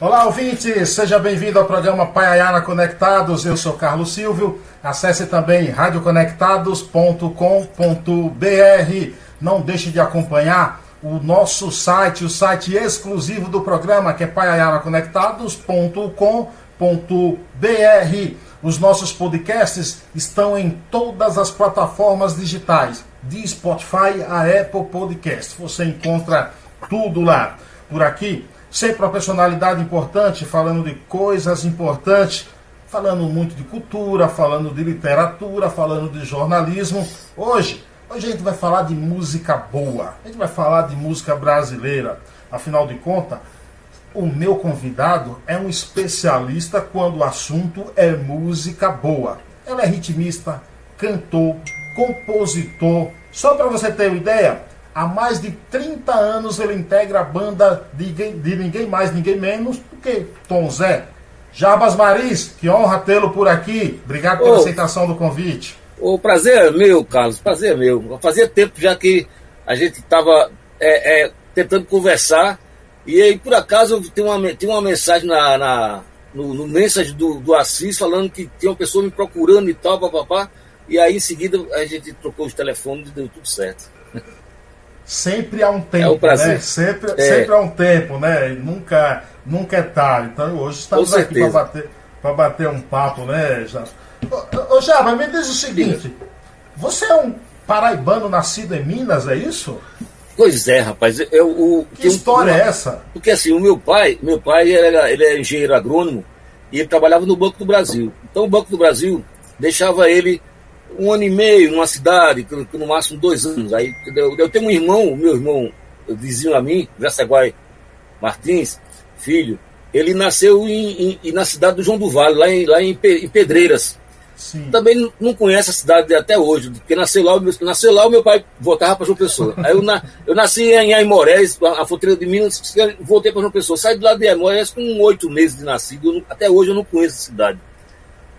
Olá, ouvintes! Seja bem-vindo ao programa Paiayana Conectados. Eu sou Carlos Silvio. Acesse também radioconectados.com.br. Não deixe de acompanhar o nosso site, o site exclusivo do programa, que é paiayanaconectados.com.br. Os nossos podcasts estão em todas as plataformas digitais, de Spotify a Apple Podcast. Você encontra tudo lá. Por aqui Sempre uma personalidade importante, falando de coisas importantes, falando muito de cultura, falando de literatura, falando de jornalismo. Hoje, hoje a gente vai falar de música boa. A gente vai falar de música brasileira. Afinal de contas, o meu convidado é um especialista quando o assunto é música boa. Ela é ritmista, cantor, compositor. Só para você ter uma ideia, Há mais de 30 anos ele integra a banda de, de ninguém mais, ninguém menos do que Tom Zé. Jabas Maris, que honra tê-lo por aqui. Obrigado pela oh, aceitação do convite. O prazer é meu, Carlos, prazer é meu. Fazia tempo já que a gente estava é, é, tentando conversar e aí, por acaso, tem uma, tem uma mensagem na, na no, no mensagem do, do Assis falando que tem uma pessoa me procurando e tal, papapá. E aí, em seguida, a gente trocou os telefones e deu tudo certo sempre há um tempo, é né? Sempre, é. sempre há um tempo, né? nunca, nunca é tarde. Então hoje estamos aqui para bater, bater um papo, né, já. Ô, ô Java, me diz o seguinte: você é um paraibano nascido em Minas, é isso? Pois é, rapaz. Eu, o, que história uma, é essa? Porque assim, o meu pai, meu pai era, ele é engenheiro agrônomo e ele trabalhava no Banco do Brasil. Então o Banco do Brasil deixava ele um ano e meio numa cidade, no máximo dois anos. Aí eu, eu tenho um irmão, meu irmão vizinho a mim, Jaceguai Martins, filho, ele nasceu em, em, na cidade do João do Vale, lá em, lá em, Pedreiras. Sim. Também não conhece a cidade até hoje, porque nasceu lá, nasceu lá o meu pai voltava para João Pessoa. Aí eu, na, eu nasci em Aimorés, a, a fronteira de Minas, voltei para João Pessoa. Saí do lado de Aimorés com oito meses de nascido, até hoje eu não conheço a cidade.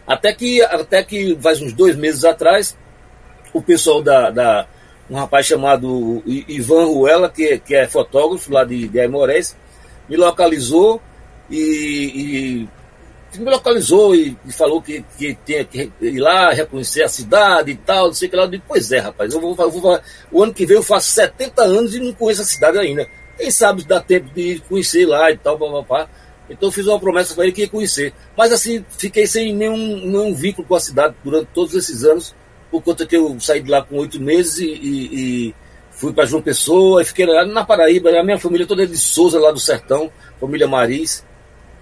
Até que, até que faz uns dois meses atrás, o pessoal da, da um rapaz chamado Ivan Ruela, que, que é fotógrafo lá de, de Aimorés, me localizou e, e me localizou e, e, falou que, que tinha que ir lá reconhecer a cidade e tal, não sei o que lá. Eu disse, pois é, rapaz, eu vou, eu vou, o ano que vem eu faço 70 anos e não conheço a cidade ainda. Quem sabe dá tempo de conhecer lá e tal. Então fiz uma promessa para ele que ia conhecer. Mas assim, fiquei sem nenhum, nenhum vínculo com a cidade durante todos esses anos, por conta que eu saí de lá com oito meses e, e, fui para João Pessoa, e fiquei lá na Paraíba, a minha família toda é de Souza, lá do sertão, família Maris.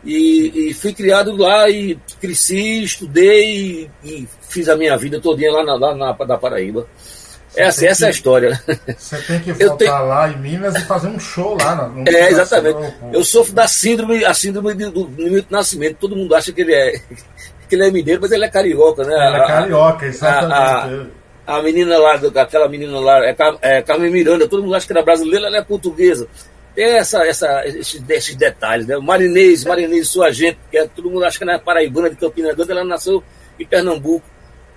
E, e fui criado lá e cresci, estudei e, e fiz a minha vida todinha lá na, lá na, na Paraíba. Essa, essa que, é a história. Você tem que voltar tenho... lá em Minas e fazer um show lá. No é, exatamente. Eu sofro da síndrome, a síndrome do, do, do nascimento. Todo mundo acha que ele é que ele é mineiro, mas ele é carioca, né? Ele é carioca, exatamente. A, a, a menina lá, aquela menina lá, é, é Carmen Miranda, todo mundo acha que era brasileira, ela é portuguesa. Tem essa, essa, esses, esses detalhes, né? Marinês, Marinês, sua gente, que é, todo mundo acha que ela é paraibana de Campina Grande, ela nasceu em Pernambuco.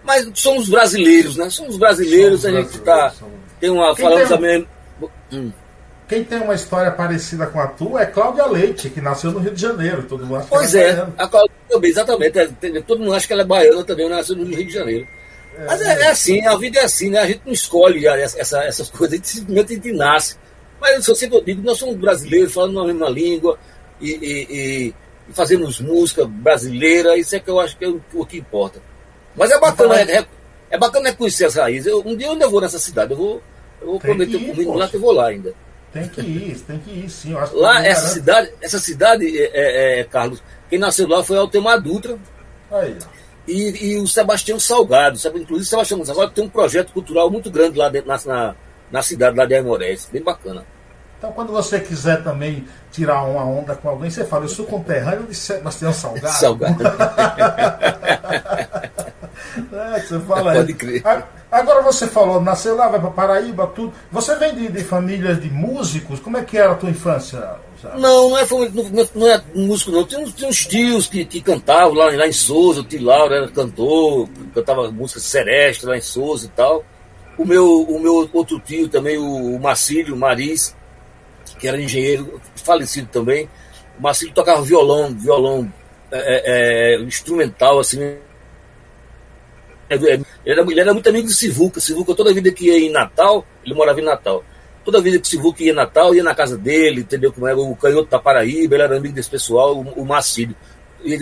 Mas somos brasileiros, né? Somos brasileiros, somos a gente está. Tem uma. Quem falando tem também. Hum. Quem tem uma história parecida com a tua é Cláudia Leite, que nasceu no Rio de Janeiro. Todo mundo acha pois é, é a Cláudia também, exatamente. É, todo mundo acha que ela é baiana também, nasceu no Rio de Janeiro. É, Mas é, é, assim, a vida é assim, né? A gente não escolhe essa, essas coisas, a gente simplesmente a gente nasce. Mas eu sempre digo, nós somos brasileiros, falando a mesma língua e, e, e, e fazemos música brasileira, isso é que eu acho que é o, o que importa. Mas é bacana, é, é bacana conhecer as raízes. Eu, um dia eu ainda vou nessa cidade, eu vou, eu vou prometer ir, comigo lá que eu vou lá ainda. Tem que ir, tem que ir, sim. lá, essa cidade, essa cidade, é, é, é, Carlos, quem nasceu lá foi Altemar Dutra. Aí. E, e o Sebastião Salgado, sabe? Inclusive o Sebastião Salgado tem um projeto cultural muito grande lá dentro, na, na cidade lá de Aimorés, bem bacana. Então, quando você quiser também tirar uma onda com alguém, você fala, eu sou conterrâneo de Sebastião Salgado. Salgado. É, você fala Pode crer. Agora você falou, nasceu lá, vai para Paraíba, tudo. Você vem de, de, famílias de músicos? Como é que era a tua infância? Não, não é, não, não é músico, não. Tinha, tinha uns tios que, que cantavam lá, lá em Souza, o tio Laura era cantor, cantava música sereste lá em Souza e tal. O meu, o meu outro tio também, o, o Marcílio Maris, que era engenheiro, falecido também, O Marcílio tocava violão, violão é, é, é instrumental, assim. É, é, ele era, ele era muito amigo de Sivuca. Sivuca, toda vida que ia em Natal, ele morava em Natal. Toda vida que Sivuca ia em Natal, ia na casa dele, entendeu como era? O Canhoto da Paraíba, ele era amigo desse pessoal, o, o Marcílio.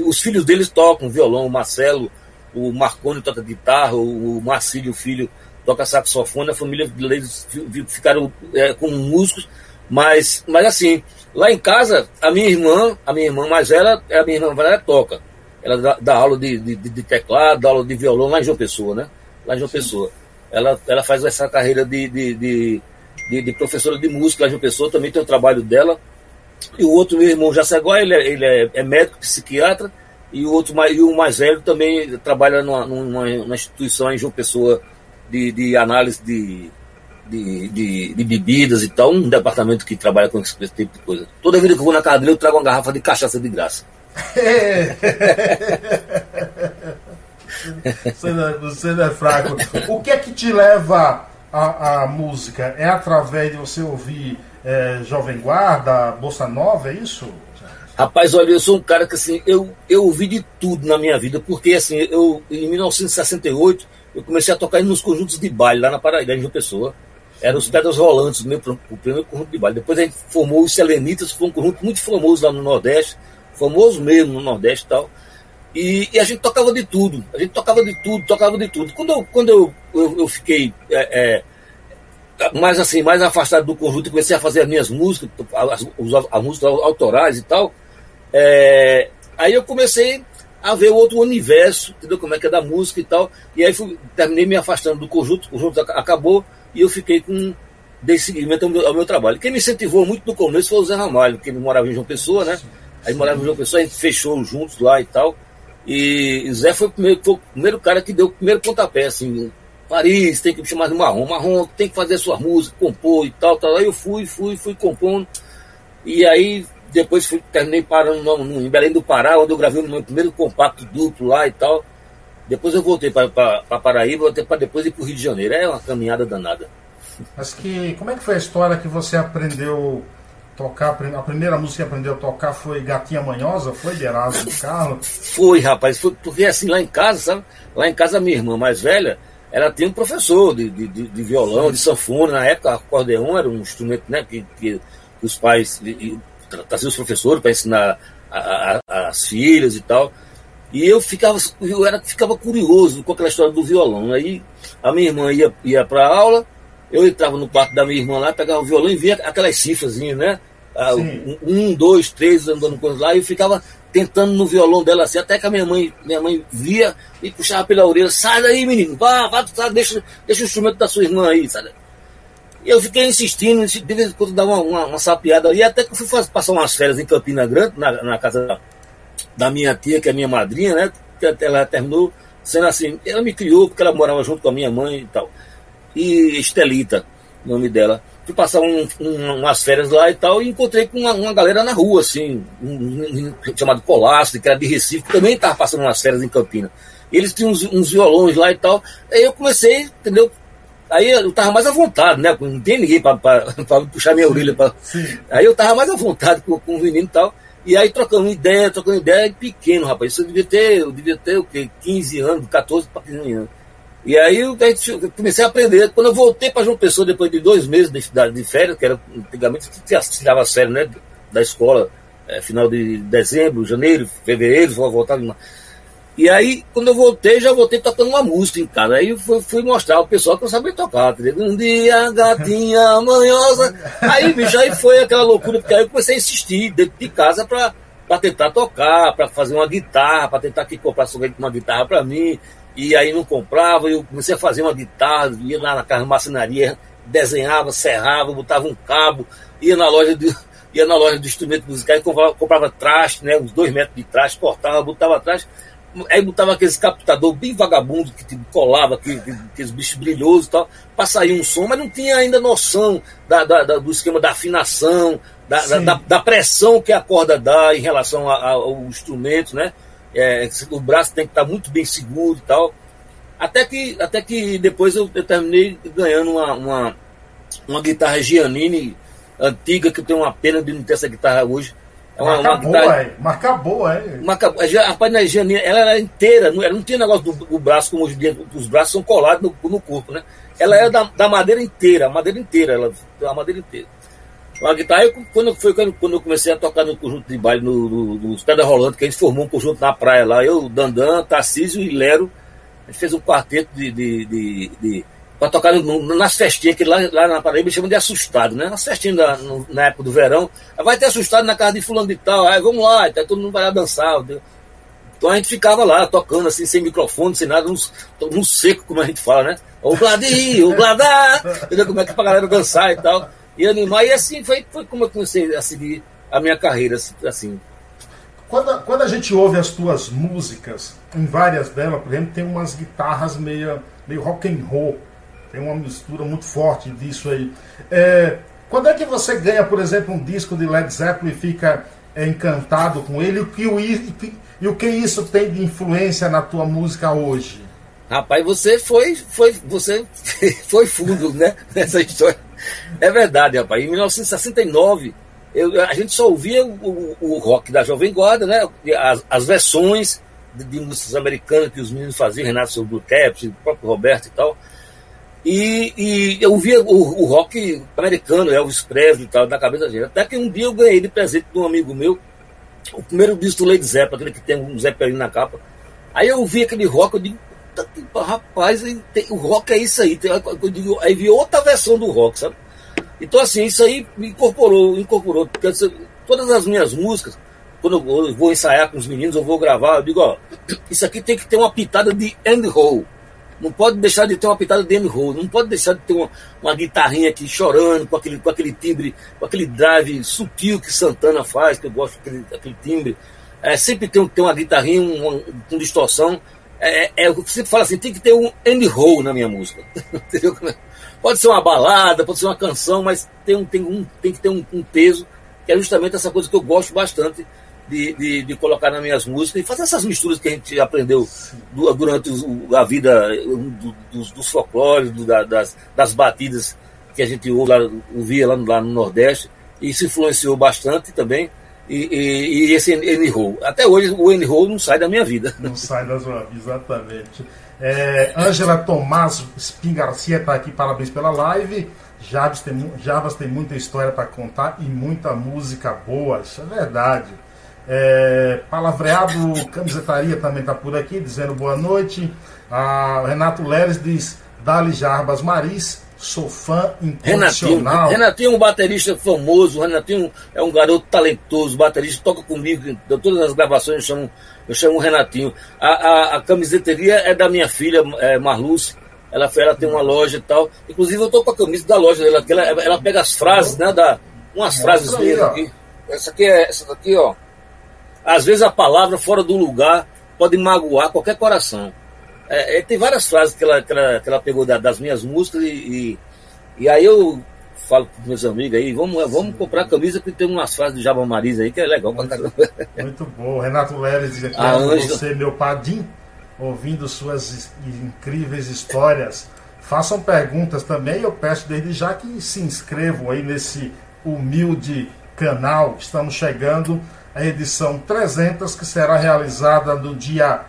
Os filhos deles tocam violão, o Marcelo, o Marconi toca guitarra, o, o Marcílio, o filho, toca saxofone, a família deles ficaram é, com músicos, mas, mas assim, lá em casa, a minha irmã, a minha irmã mais velha, a minha irmã ela toca. Ela dá, dá aula de, de, de, teclado, dá aula de violão lá em João Pessoa, né? Lá em João Sim. Pessoa. Ela, ela faz essa carreira de, de, de, de, professora de música lá em João Pessoa, também tem o trabalho dela. E o outro meu irmão Jacegó, ele, é, ele é, é médico, psiquiatra, e o outro e o mais velho também trabalha numa, numa, numa instituição em João Pessoa de, de análise de, de, de, de, bebidas e tal, um departamento que trabalha com esse tipo de coisa. Toda vida que eu vou na casa dele, eu trago uma garrafa de cachaça de graça. você, não, é, você não é fraco. O que é que te leva à, música? É através de você ouvir é, Jovem Guarda, Bossa Nova, é isso? Rapaz, olha, eu sou um cara que assim, eu, eu ouvi de tudo na minha vida, porque assim, eu em 1968 eu comecei a tocar nos conjuntos de baile lá na Paraíba, em João Pessoa. Eram os Pedras Rolantes, o, meu, o primeiro conjunto de baile. Depois a gente formou os Selenitas, foi um conjunto muito famoso lá no Nordeste, famoso mesmo no Nordeste e tal. E, e, a gente tocava de tudo, a gente tocava de tudo, tocava de tudo. Quando eu, quando eu, eu, eu fiquei é, é, mais assim, mais afastado do conjunto e comecei a fazer as minhas músicas, as, as, as músicas autorais e tal, é, aí eu comecei a ver outro universo, entendeu? Como é que é da música e tal. E aí fui, terminei me afastando do conjunto, o conjunto acabou e eu fiquei com dei seguimento ao meu, ao meu, trabalho. Quem me incentivou muito no começo foi o Zé Ramalho, que ele morava em João Pessoa, né? Aí morava João Pessoa, a gente fechou juntos lá e tal. E Zé foi o primeiro, foi o primeiro cara que deu o primeiro pontapé, assim, Paris, tem que me chamar de marrom, marrom, tem que fazer sua música, compor e tal, tal. Aí eu fui, fui, fui compondo. E aí depois fui, terminei parando no, no, em Belém do Pará, onde eu gravei o meu primeiro compacto duplo lá e tal. Depois eu voltei para Paraíba, voltei para depois ir para o Rio de Janeiro. É uma caminhada danada. Mas que, como é que foi a história que você aprendeu tocar? A primeira música que aprendeu a tocar foi Gatinha Manhosa? Foi de Erasmo Carlos? Foi, rapaz. Foi porque assim, lá em casa, sabe? Lá em casa, minha irmã mais velha, ela tinha um professor de, de, de violão, Sim. de sanfona. Na época, acordeão era um instrumento né, que, que os pais trazer os professores para ensinar a, a, as filhas e tal. E eu ficava, eu era, ficava curioso com aquela história do violão. Aí a minha irmã ia, ia para aula, eu entrava no quarto da minha irmã lá, pegava o violão e via aquelas cifrazinhas, né? Ah, um, dois, três andando com lá, e eu ficava tentando no violão dela assim, até que a minha mãe, minha mãe via e puxava pela orelha, sai daí, menino, vá, vá, deixa, deixa o instrumento da sua irmã aí, sabe? E eu fiquei insistindo, de vez em quando dava uma, uma, uma sapiada e até que eu fui fazer, passar umas férias em Campina Grande, na, na casa da, minha tia, que é minha madrinha, né? Que ela terminou sendo assim, ela me criou porque ela morava junto com a minha mãe e tal. E Estelita, o nome dela. Fui passar um, um, umas férias lá e tal, e encontrei com uma, uma galera na rua, assim, um, chamado Colastre, que era de Recife, que também estava passando umas férias em Campina. E eles tinham uns, uns violões lá e tal. Aí eu comecei, entendeu? Aí eu tava mais à vontade, né? Não tem ninguém para puxar minha orelha. Pra... Aí eu tava mais à vontade com, com o menino e tal. E aí trocando ideia, trocando ideia, pequeno, rapaz. Isso eu devia ter, eu devia ter o quê? 15 anos, 14 para 15 anos. E aí eu, comecei a aprender. Quando eu voltei para João Pessoa, depois de dois meses de, de férias, que era antigamente tirava férias né, da escola, é, final de dezembro, janeiro, fevereiro, voltava. E aí, quando eu voltei, já voltei tocando uma música em casa. Aí fui, fui mostrar ao pessoal que eu sabia tocar. Entendeu? Um dia, gatinha manhosa. Aí, bicho, aí foi aquela loucura, porque aí eu comecei a insistir dentro de casa para para tentar tocar, para fazer uma guitarra, para tentar que comprasse uma guitarra para mim. E aí não comprava, eu comecei a fazer uma guitarra, ia lá na casa de marcenaria, desenhava, serrava, botava um cabo, ia na loja de, ia na loja de instrumentos musicais, comprava, comprava traste, né, uns dois metros de traste, cortava, botava traste, Aí botava aqueles captador bem vagabundo que tipo, colava aqueles, aqueles bichos brilhosos e tal, para sair um som, mas não tinha ainda noção da, da, da, do esquema da afinação, da, da, pressão que a corda dá em relação ao instrumento, né? É, o braço tem que estar muito bem seguro e tal. Até que, até que depois eu, eu terminei ganhando uma, uma, uma guitarra Giannini antiga, que eu tenho uma pena de não ter essa guitarra hoje É uma, marca uma boa, guitarra, é. Marca boa, é. Marca, rapaz, na Janinha, ela era inteira, não, ela não tinha negócio do, do braço, como hoje em dia, os braços são colados no, no corpo, né? Ela era da, da madeira inteira, a madeira inteira, ela, a madeira inteira. Uma guitarra, eu, quando, foi quando eu comecei a tocar no conjunto de baile, no, no, no Pedra Rolando, que a gente formou um conjunto na praia lá, eu, Dandan, Tarcísio e Lero, a gente fez um quarteto de, de, de, de para tocar no, nas festinhas, que lá, lá na Paraíba chamam de assustado, né? Nas festinhas da, no, na época do verão. Vai ter assustado na casa de fulano de tal, aí vamos lá, tá, todo mundo vai lá dançar. Entendeu? Então a gente ficava lá tocando assim, sem microfone, sem nada, no, seco, como a gente fala, né? O Bladi, o Bladá, entendeu? Como é que é pra galera dançar e tal. E animar, e assim foi, foi como eu comecei a seguir a minha carreira, assim. Quando, quando a gente ouve as tuas músicas, em várias delas, por exemplo, tem umas guitarras meio, meio rock and roll tem uma mistura muito forte disso aí. É, quando é que você ganha, por exemplo, um disco de Led Zeppelin e fica é, encantado com ele? E o, que, e o que isso tem de influência na tua música hoje? Rapaz, você foi, foi, você foi fundo, né? Nessa história. É verdade, rapaz. Em 1969, eu, a gente só ouvia o, o, rock da Jovem Guarda, né? As, as versões de, de, músicas americanas que os meninos faziam, Renato Blue Caps, o próprio Roberto e tal. E, e eu via o, o, rock americano, Elvis Presley e tal, na cabeça dele. Até que um dia eu ganhei de presente de um amigo meu o primeiro disco do Led Zeppelin, aquele que tem um Zeppelin na capa. Aí eu vi aquele rock, eu digo, rapaz, o rock é isso aí. Eu digo, aí vi outra versão do rock, sabe? Então assim, isso aí me incorporou, incorporou. Porque todas as minhas músicas, quando eu vou ensaiar com os meninos, eu vou gravar, eu digo, ó, isso aqui tem que ter uma pitada de end roll. Não pode deixar de ter uma pitada de M roll, não pode deixar de ter uma, uma guitarrinha aqui chorando com aquele, com aquele timbre, com aquele drive sutil que Santana faz, que eu gosto daquele, daquele timbre. É, sempre tem, tem uma guitarrinha uma, com distorção. É, é, eu sempre falo assim, tem que ter um end roll na minha música. Pode ser uma balada, pode ser uma canção, mas tem, um, tem, um, tem que ter um, um peso, que é justamente essa coisa que eu gosto bastante de, de, de, colocar nas minhas músicas e fazer essas misturas que a gente aprendeu do, durante a vida do, dos, dos folclores, do, das, das batidas que a gente ouve lá, ouvia lá, lá no Nordeste. E isso influenciou bastante também. E, e, e esse N-Roll. Até hoje o N-Roll não sai da minha vida. Não sai da sua vida, exatamente. É, Ângela Tomás Spin Garcia está aqui, parabéns pela live. Javas tem, Javas tem muita história para contar e muita música boa, isso é verdade. É, palavreado Camisetaria também está por aqui, dizendo boa noite. A Renato Leres diz: Dali Jarbas Maris, sou fã incondicional. Renatinho, Renatinho é um baterista famoso, Renatinho é um garoto talentoso, baterista, toca comigo, todas as gravações eu chamo, eu chamo Renatinho. A, a, a camiseteria é da minha filha, é, Marluce. Ela, ela tem uma loja e tal. Inclusive eu tô com a camisa da loja dela, ela, ela pega as frases, né? Da, umas frases minhas aqui. Essa aqui é essa daqui, ó. Às vezes a palavra fora do lugar pode magoar qualquer coração. É, é, tem várias frases que ela, que ela, que ela pegou da, das minhas músicas e, e, e, aí eu falo com meus amigos aí, vamos, vamos comprar camisa que tem umas frases do Java Marisa aí que é legal muito, Muito bom. Renato Leves diz aqui, a você, meu padim, ouvindo suas incríveis histórias. Façam perguntas também, eu peço desde já que se inscrevam aí nesse humilde canal. Estamos chegando a edição 300, que será realizada no dia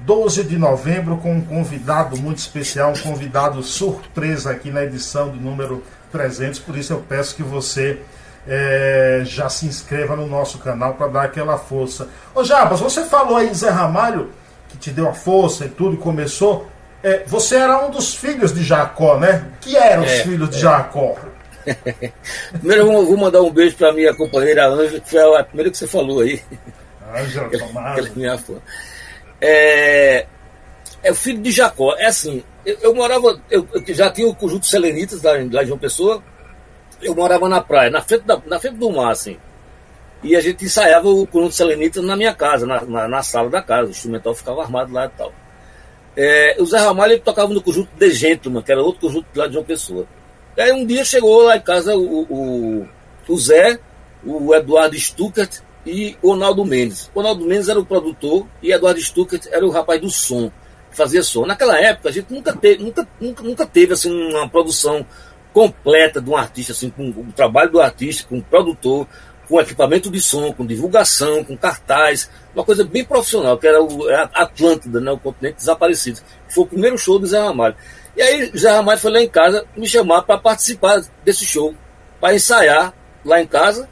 12 de novembro, com um convidado muito especial, um convidado surpresa aqui na edição do número 300. Por isso eu peço que você é, já se inscreva no nosso canal para dar aquela força. Ô Jabas, você falou aí Zé Ramalho, que te deu a força e tudo, começou. É, você era um dos filhos de Jacó, né? Que eram os é, filhos de é. Jacó? Primeiro eu vou mandar um beijo para minha companheira Ângela, que foi a primeira que você falou aí. Ângela Tomás. É, é o filho de Jacó. É assim, eu, eu morava, eu, eu, já tinha o conjunto Selenitas lá, lá em João Pessoa, eu morava na praia, na frente, da, na frente do mar, assim. E a gente ensaiava o conjunto Selenitas na minha casa, na, na, na, sala da casa, o instrumental ficava armado lá e tal. É, o Zé Ramalho ele tocava no conjunto De Gentleman, que era outro conjunto lá de João Pessoa. Aí um dia chegou lá em casa o, o, o Zé, o Eduardo Stuckert e Ronaldo Mendes. Ronaldo Mendes era o produtor e Eduardo Stuckert era o rapaz do som, que fazia som. Naquela época a gente nunca teve, nunca, nunca, nunca teve assim, uma produção completa de um artista, assim, com o trabalho do artista, com o produtor, com equipamento de som, com divulgação, com cartaz, uma coisa bem profissional, que era o, Atlântida, né, o continente desaparecido. Foi o primeiro show do Zé Ramalho. E aí Zé Ramalho foi lá em casa me chamar para participar desse show, para ensaiar lá em casa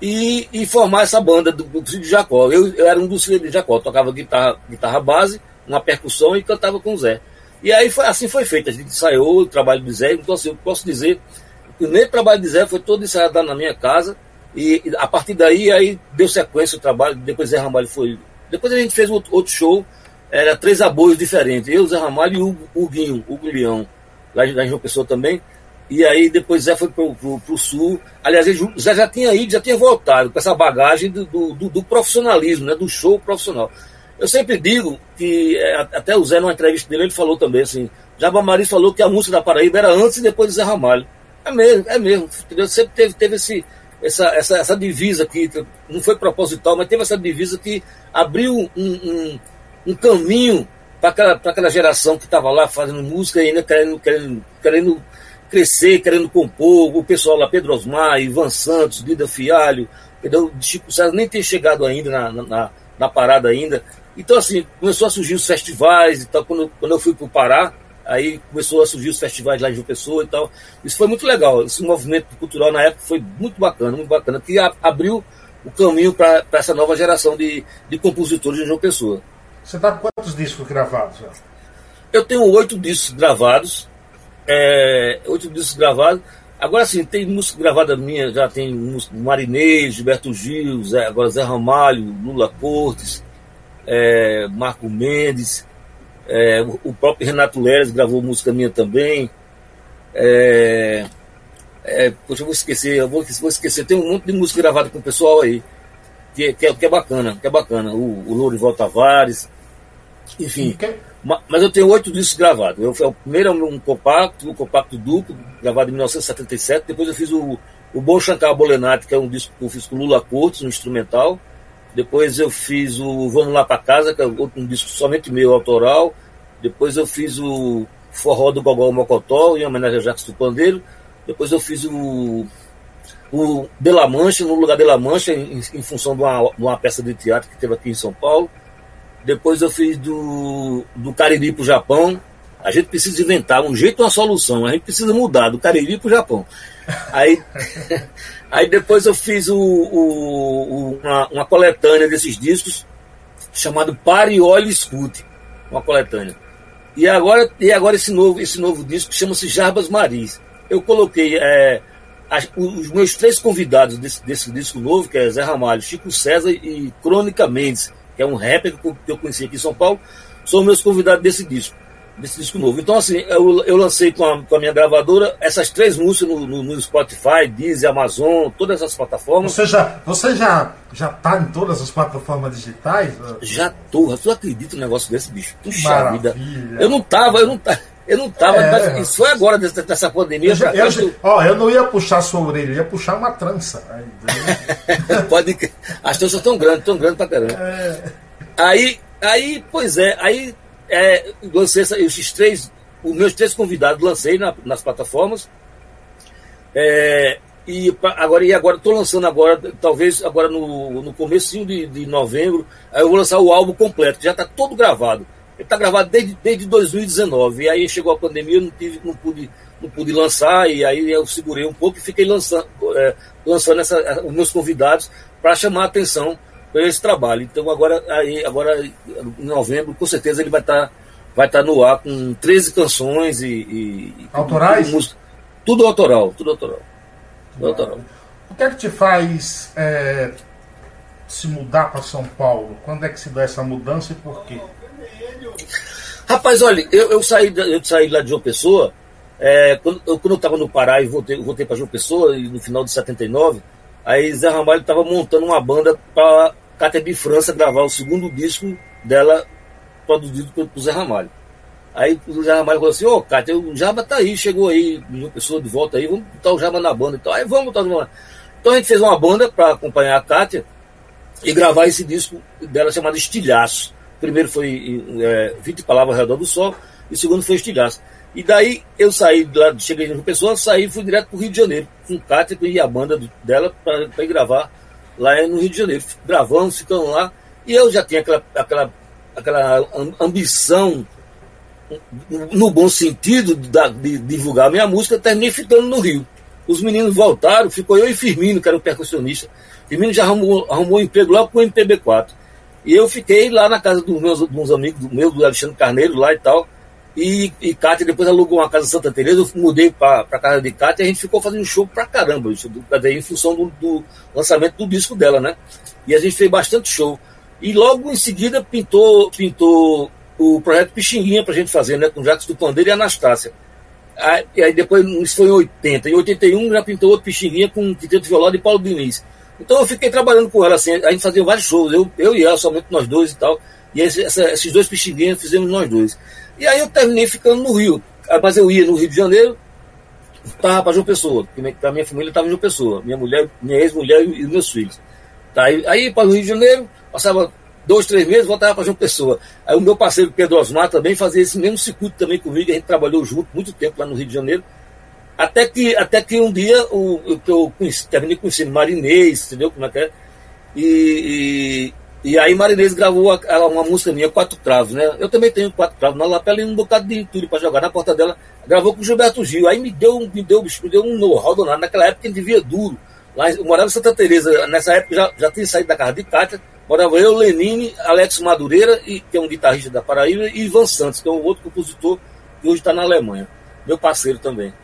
e, e, formar essa banda do, de Jacó. Eu, eu, era um dos filhos de Jacó, tocava guitarra, guitarra base, uma percussão e cantava com o Zé. E aí foi, assim foi feito, a gente ensaiou o trabalho do Zé, então assim, eu posso dizer, o primeiro trabalho do Zé foi todo ensaiado na minha casa, e a partir daí aí deu sequência o trabalho, depois Zé Ramalho foi. Depois a gente fez outro show, era três aboios diferentes, eu, Zé Ramalho e o Huguinho, o Guilhão, lá, em João Pessoa também. E aí depois Zé foi pro, pro sul. Aliás, Zé já tinha ido, já tinha voltado com essa bagagem do, do, do profissionalismo, né? Do show profissional. Eu sempre digo que, é, até o Zé, numa entrevista dele, ele falou também assim, Jabba Maris falou que a música da Paraíba era antes e depois de Zé Ramalho. É mesmo, é mesmo. Entendeu? Sempre teve, teve esse, essa, essa, essa divisa que não foi proposital, mas teve essa divisa que abriu um, um, um caminho para aquela, aquela geração que estava lá fazendo música e ainda querendo, querendo, querendo crescer, querendo compor, o pessoal lá, Pedro Osmar, Ivan Santos, Lida Fialho, entendeu? Chico César nem tem chegado ainda na, na, na, parada ainda. Então, assim, começou a surgir os festivais e tal. Quando, quando eu fui para o Pará, aí começou a surgir os festivais lá em João Pessoa e tal. Isso foi muito legal. Esse movimento cultural na época foi muito bacana, muito bacana, que abriu o caminho para essa nova geração de, de compositores de João Pessoa. Você está com quantos discos gravados? Eu tenho oito discos gravados é, oito discos gravados. Agora sim, tem música gravada minha, já tem música Marinês, Gilberto Gil, Zé, agora Zé Ramalho, Lula Cortes, é, Marco Mendes, é, o próprio Renato Leres gravou música minha também. É, é, poxa, eu vou esquecer, eu vou, vou, esquecer, tem um monte de música gravada com o pessoal aí, que, que, é, que é bacana, que é bacana. O, o Lourival Tavares, enfim. Mas eu tenho oito discos gravados. Eu, o primeiro é um compacto, um compacto duplo, gravado em 1977. Depois eu fiz o, o Bom Chantal Bolenati, que é um disco que eu fiz com Lula Cortes, um instrumental. Depois eu fiz o Vamos Lá para Casa, que é um disco somente meu, autoral. Depois eu fiz o Forró do Gogol Mocotó, em homenagem a Jacques do Pandeiro. Depois eu fiz o, o De La Mancha, no lugar de La Mancha, em, em função de uma, de uma peça de teatro que teve aqui em São Paulo. Depois eu fiz do, do Cariri para o Japão. A gente precisa inventar um jeito, uma solução. A gente precisa mudar do Cariri para o Japão. Aí, aí depois eu fiz o, o, uma, uma, coletânea desses discos chamado Pare, Olhe e Escute. Uma coletânea. E agora, e agora esse, novo, esse novo disco chama-se Jarbas Maris. Eu coloquei é, as, os meus três convidados desse, desse disco novo, que é Zé Ramalho, Chico César e Crônica Mendes que é um rapper que eu conheci aqui em São Paulo, são meus convidados desse disco, desse disco novo. Então, assim, eu, eu lancei com a, com a minha gravadora essas três músicas no, no, no, Spotify, Deezer, Amazon, todas as plataformas. Você já, você já, já tá em todas as plataformas digitais? Já tô, tu acredita no negócio desse bicho? Puxa vida. Eu não tava, eu não tava. Eu não estava, é, isso foi agora dessa, dessa pandemia. Eu, já, eu, eu, ó, eu não ia puxar sua orelha, eu ia puxar uma trança. Pode As tranças tão grandes, tão grandes pra caramba. É. Aí, aí, pois é, aí é, lancei esses três, os meus três convidados lancei na, nas plataformas. É, e agora e agora estou lançando agora talvez agora no, no começo de, de novembro aí eu vou lançar o álbum completo que já está todo gravado ele está gravado desde, desde 2019. E aí chegou a pandemia, eu não, tive, não, pude, não pude lançar, e aí eu segurei um pouco e fiquei lançando, é, lançando essa, os meus convidados para chamar a atenção para esse trabalho. Então agora, aí, agora em novembro, com certeza ele vai estar tá, vai tá no ar com 13 canções e. e Autorais? E, tudo autoral, tudo autoral. Tudo autoral. O que é que te faz é, se mudar para São Paulo? Quando é que se dá essa mudança e por quê? Rapaz, olha, eu, eu, saí, eu saí lá de João Pessoa, é, quando, eu, quando eu estava no Pará e voltei, voltei para João Pessoa, no final de 79, aí Zé Ramalho estava montando uma banda para de França gravar o segundo disco dela, produzido pelo Zé Ramalho. Aí o Zé Ramalho falou assim, ô oh, Cátia, o Jaba tá aí, chegou aí, uma pessoa de volta aí, vamos botar o Jaba na banda e tal. Aí vamos botar no Então a gente fez uma banda para acompanhar a Cátia e gravar esse disco dela chamado Estilhaço primeiro foi é, 20 palavras ao redor do sol, e o segundo foi estilhaço. E daí eu saí de cheguei em Pessoa, saí e fui direto para o Rio de Janeiro, com Kátia e a banda dela para ir gravar lá no Rio de Janeiro. Gravamos, ficamos lá. E eu já tinha aquela, aquela, aquela ambição, no bom sentido, de, divulgar minha música, terminei ficando no Rio. Os meninos voltaram, ficou eu e Firmino, que era o percussionista. Firmino já arrumou, arrumou um emprego lá com o MPB4. E eu fiquei lá na casa dos meus, dos amigos do meu, do Alexandre Carneiro, lá e tal. E, e Kátia depois alugou uma casa em Santa Teresa, eu mudei para a casa de Kátia e a gente ficou fazendo show pra caramba, isso, em função do, do, lançamento do disco dela, né? E a gente fez bastante show. E logo em seguida pintou, pintou o projeto Pixinguinha pra gente fazer, né? Com Jacques do Pandeiro e Anastácia. Aí, aí depois, isso foi em 80. Em 81 já pintou outro Pixinguinha com Quinteto Violado e Paulo Diniz. Então eu fiquei trabalhando com ela assim, a gente fazia vários shows, eu, eu e ela, somente nós dois e tal. E esse, essa, esses dois Pixinguinhas fizemos nós dois. E aí eu terminei ficando no Rio. Mas eu ia no Rio de Janeiro, estava para João Pessoa, porque a minha família estava em João Pessoa, minha mulher, minha ex-mulher e, e meus filhos. Tá, aí, aí para o Rio de Janeiro, passava dois, três meses, voltava para João Pessoa. Aí o meu parceiro Pedro Osmar também fazia esse mesmo circuito também comigo, a gente trabalhou junto muito tempo lá no Rio de Janeiro. Até que, até que um dia o, eu, eu conheci, terminei conhecendo Marinês, entendeu como é que é? E, e, e aí Marinês gravou a, uma música minha, Quatro Cravos, né? Eu também tenho Quatro Cravos na lapela e um bocado de tudo para jogar na porta dela. Gravou com Gilberto Gil. Aí me deu, me deu, me deu um know-how danado. Naquela época gente vivia duro. Lá, eu morava em Santa Teresa nessa época já, já tinha saído da casa de Cátia. Morava eu, Lenine, Alex Madureira, e, que é um guitarrista da Paraíba, e Ivan Santos, que é um outro compositor que hoje está na Alemanha. Meu parceiro também.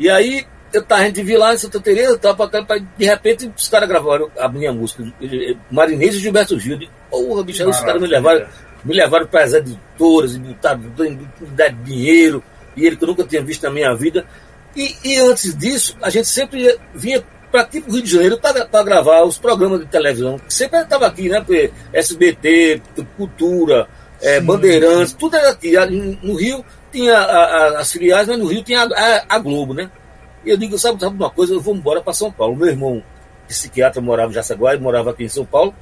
E aí, eu tava, a gente via lá em Santa Teresa, tava, tava, de repente os caras gravaram a minha música, Marinês e Gilberto Gil. De, porra, bicho, aí os caras me levaram, me levaram para as editoras, me deram dinheiro, e ele que eu nunca tinha visto na minha vida. E, e antes disso, a gente sempre ia, vinha para aqui para o Rio de Janeiro para gravar os programas de televisão. Sempre estava aqui, né? Porque SBT, Cultura, é, Bandeirantes, tudo era aqui. No Rio tinha as filiais, mas no Rio tinha a, a, Globo, né? E eu digo, sabe, sabe uma coisa? Eu vou embora para São Paulo. Meu irmão, psiquiatra, morava em Jaçaguá, morava aqui em São Paulo.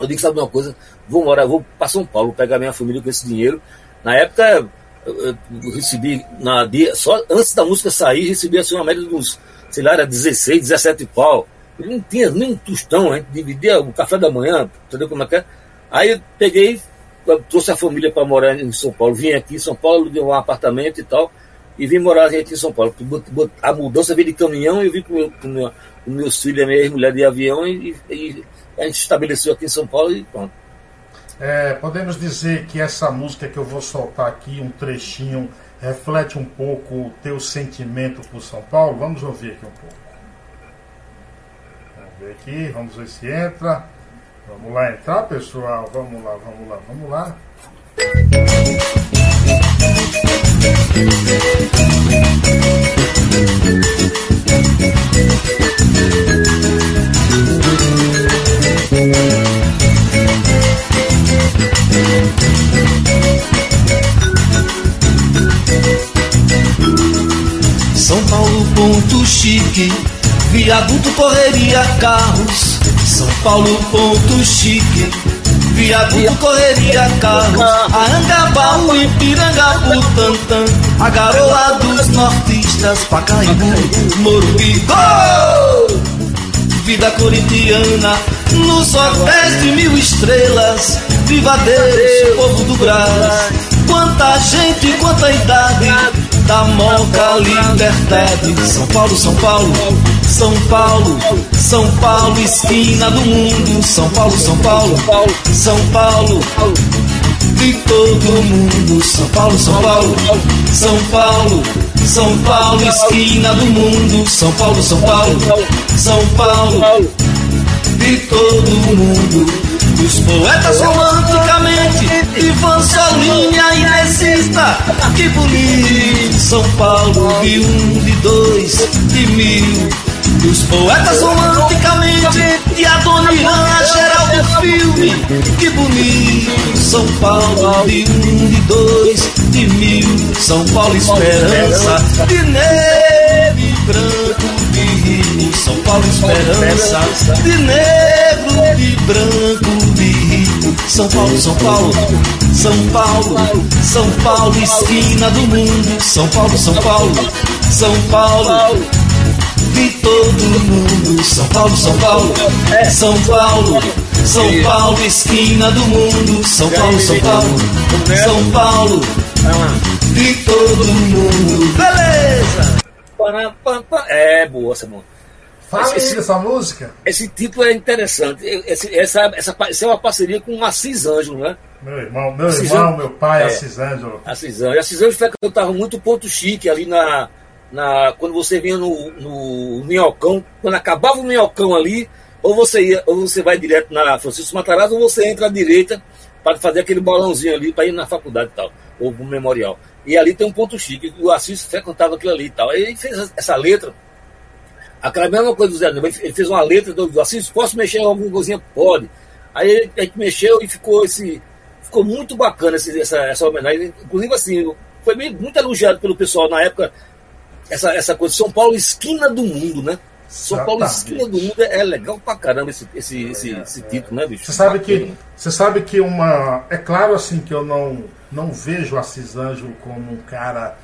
Eu digo, sabe uma coisa? Vou morar, vou para São Paulo, pegar minha família com esse dinheiro. Na época, eu, eu recebi, na dia, só antes da música sair, recebi assim, uma média de uns, sei lá, era 16, 17 pau. Ele não tinha nem um tostão, a gente dividia o café da manhã, entendeu como é que é? Aí eu peguei, trouxe a família para morar em São Paulo. Vim aqui em São Paulo, aluguei um apartamento e tal, e vim morar aqui em São Paulo. A mudança veio de caminhão, eu vim com, meu, com, meu, com meus filhos e minha mulher de avião, e, e, a gente estabeleceu aqui em São Paulo e pronto. É, podemos dizer que essa música que eu vou soltar aqui, um trechinho, reflete um pouco o teu sentimento por São Paulo? Vamos ouvir aqui um pouco. Vamos ver aqui, vamos ver se entra. Vamos lá entrar, pessoal. Vamos lá, vamos lá, vamos lá. São Paulo, ponto chique, viaduto, correria, carros são Paulo, ponto chique. Viaduto, correria, carros. Arangabaú, Ipiranga, Tantã. A garoa dos nortistas, Pacaembu, Morumbi. Gol! Vida corintiana, nos hotéis de mil estrelas. Viva Deus, povo do Brás. Quanta gente, quanta idade da Moca Liberdade. São Paulo, São Paulo, São Paulo, São Paulo, esquina do mundo. São Paulo, São Paulo, São Paulo, de todo mundo. São Paulo, São Paulo, São Paulo, São Paulo, esquina do mundo. São Paulo, São Paulo, São Paulo, de todo mundo. Os poetas romanticamente Ivan Solinha Inesista Que bonito. São Paulo de um, de dois, de mil Os poetas romanticamente E a geral do filme. Que bonito São Paulo de um, de dois, de mil. São Paulo esperança De negro e branco de rico São Paulo esperança De negro e branco são Paulo, São Paulo, São Paulo, São Paulo, esquina do mundo. São Paulo, São Paulo, São Paulo, de todo mundo. São Paulo, São Paulo, é São Paulo. São Paulo, esquina do mundo. São Paulo, São Paulo, São Paulo, de todo mundo. Beleza! É, boa essa música. Fala esse, dessa música. Esse título é interessante. Esse, essa, essa, essa é uma parceria com o Assis Ângelo, né? Meu irmão, meu Assis irmão, meu pai, é, Assis Ângelo. Assis Ângelo. Assis Ângelo cantava muito ponto chique ali na, na. Quando você vinha no, no Minhocão, quando acabava o Minhocão ali, ou você ia, ou você vai direto na Francisco Matarazzo, ou você entra à direita para fazer aquele balãozinho ali para ir na faculdade e tal, ou no memorial. E ali tem um ponto chique, o Assis frequentava aquilo ali e tal. Aí ele fez essa letra Aquela mesma coisa do Zé ele fez uma letra do Assis, posso mexer em alguma coisinha? Pode. Aí ele, ele mexeu e ficou esse. Ficou muito bacana esse, essa, essa homenagem. Inclusive, assim, foi muito elogiado pelo pessoal na época, essa, essa coisa, São Paulo, esquina do mundo, né? São Paulo, esquina do mundo é legal pra caramba esse, esse, esse, esse título, né, bicho? Você sabe que, você sabe que uma. É claro assim que eu não, não vejo Assis Ângelo como um cara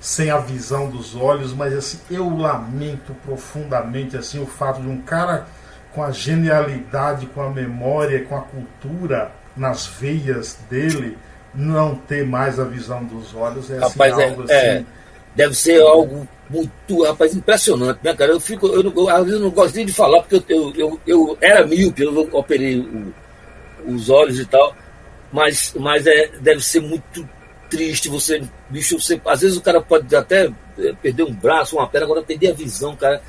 sem a visão dos olhos, mas assim, eu lamento profundamente assim o fato de um cara com a genialidade, com a memória, com a cultura nas veias dele não ter mais a visão dos olhos. É, assim, rapaz, é, algo é, assim, é, deve ser algo muito, rapaz, impressionante, né, cara? Eu fico, eu, não, às vezes eu não gosto nem de falar porque eu, eu, eu, eu era míope, eu operei o, os olhos e tal, mas, mas é, deve ser muito triste, você, bicho, você, às vezes o cara pode até eh, perder um braço, uma perna, agora perder a visão, cara.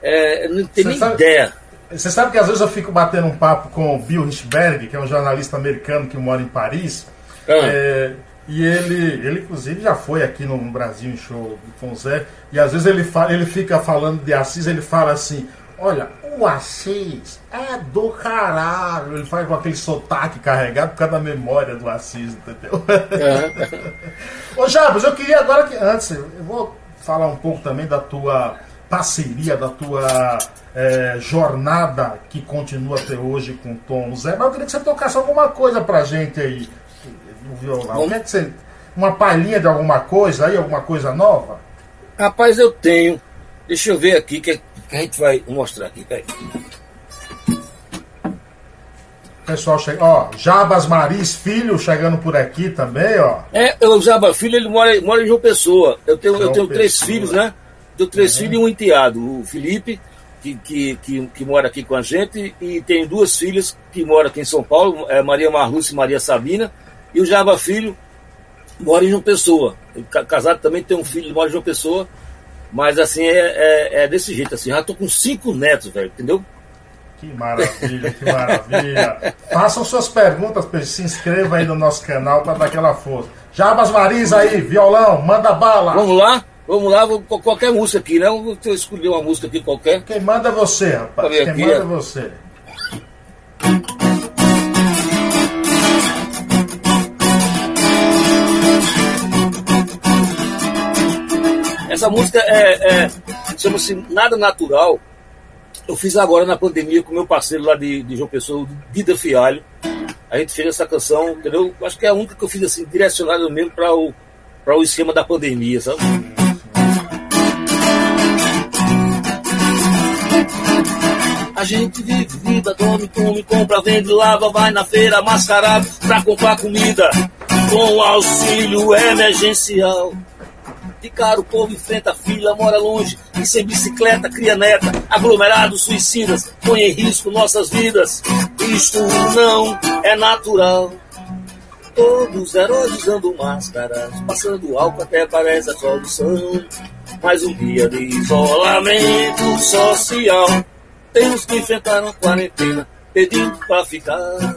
É, não tem nem sabe, ideia. Você sabe que às vezes eu fico batendo um papo com o Bill Richberg, que é um jornalista americano que mora em Paris. Ah. É, e ele, ele inclusive já foi aqui no Brasil em show do Fonzé. E às vezes ele, fala, ele fica falando de Assis, ele fala assim: Olha, o Assis é do caralho. Ele faz com aquele sotaque carregado por causa da memória do Assis, entendeu? É. Ô Jabos, eu queria agora que. Antes, eu vou falar um pouco também da tua parceria, da tua é, jornada que continua até hoje com o Tom Zé. Mas eu queria que você tocasse alguma coisa pra gente aí no violão. Quer que você, uma palhinha de alguma coisa aí, alguma coisa nova? Rapaz, eu tenho. Deixa eu ver aqui que que a gente vai mostrar aqui. Peraí. Pessoal, chega, ó, Jabas Maris Filho chegando por aqui também, ó. É, o Jabas Filho, ele mora, mora em João Pessoa. Eu tenho, eu tenho três filhos, né? Tenho três uhum. filhos e um enteado. O Felipe, que, que, que, que, mora aqui com a gente, e tenho duas filhas que moram aqui em São Paulo, é Maria Marluce e Maria Sabina. E o Jaba Filho mora em João Pessoa. Casado também tem um filho que mora em João Pessoa. Mas assim, é, é, é desse jeito, assim, já tô com cinco netos, velho, entendeu? Que maravilha, que maravilha. Façam suas perguntas, se inscreva aí no nosso canal para dar aquela força. Jabas Marins aí, violão, manda bala. Vamos lá? Vamos lá, vou, qualquer música aqui, né? Eu escolher uma música aqui qualquer. Quem manda é você, rapaz. Quem aqui, manda é você. Essa música é, é chama-se Nada Natural. Eu fiz agora na pandemia com meu parceiro lá de, de João Pessoa, Dida Fialho. A gente fez essa canção, entendeu? Acho que é a única que eu fiz assim, direcionada mesmo para o, para o esquema da pandemia, sabe? A gente vive vida, come, come, compra, vende, lava, vai na feira mascarado pra comprar comida com auxílio emergencial. De cara o povo enfrenta fila, mora longe e sem bicicleta cria neta. Aglomerados suicidas põe em risco nossas vidas. Isto não é natural. Todos heróis usando máscaras, passando álcool até parece a solução. Mais um dia de isolamento social. Temos que enfrentar uma quarentena, pedindo pra ficar.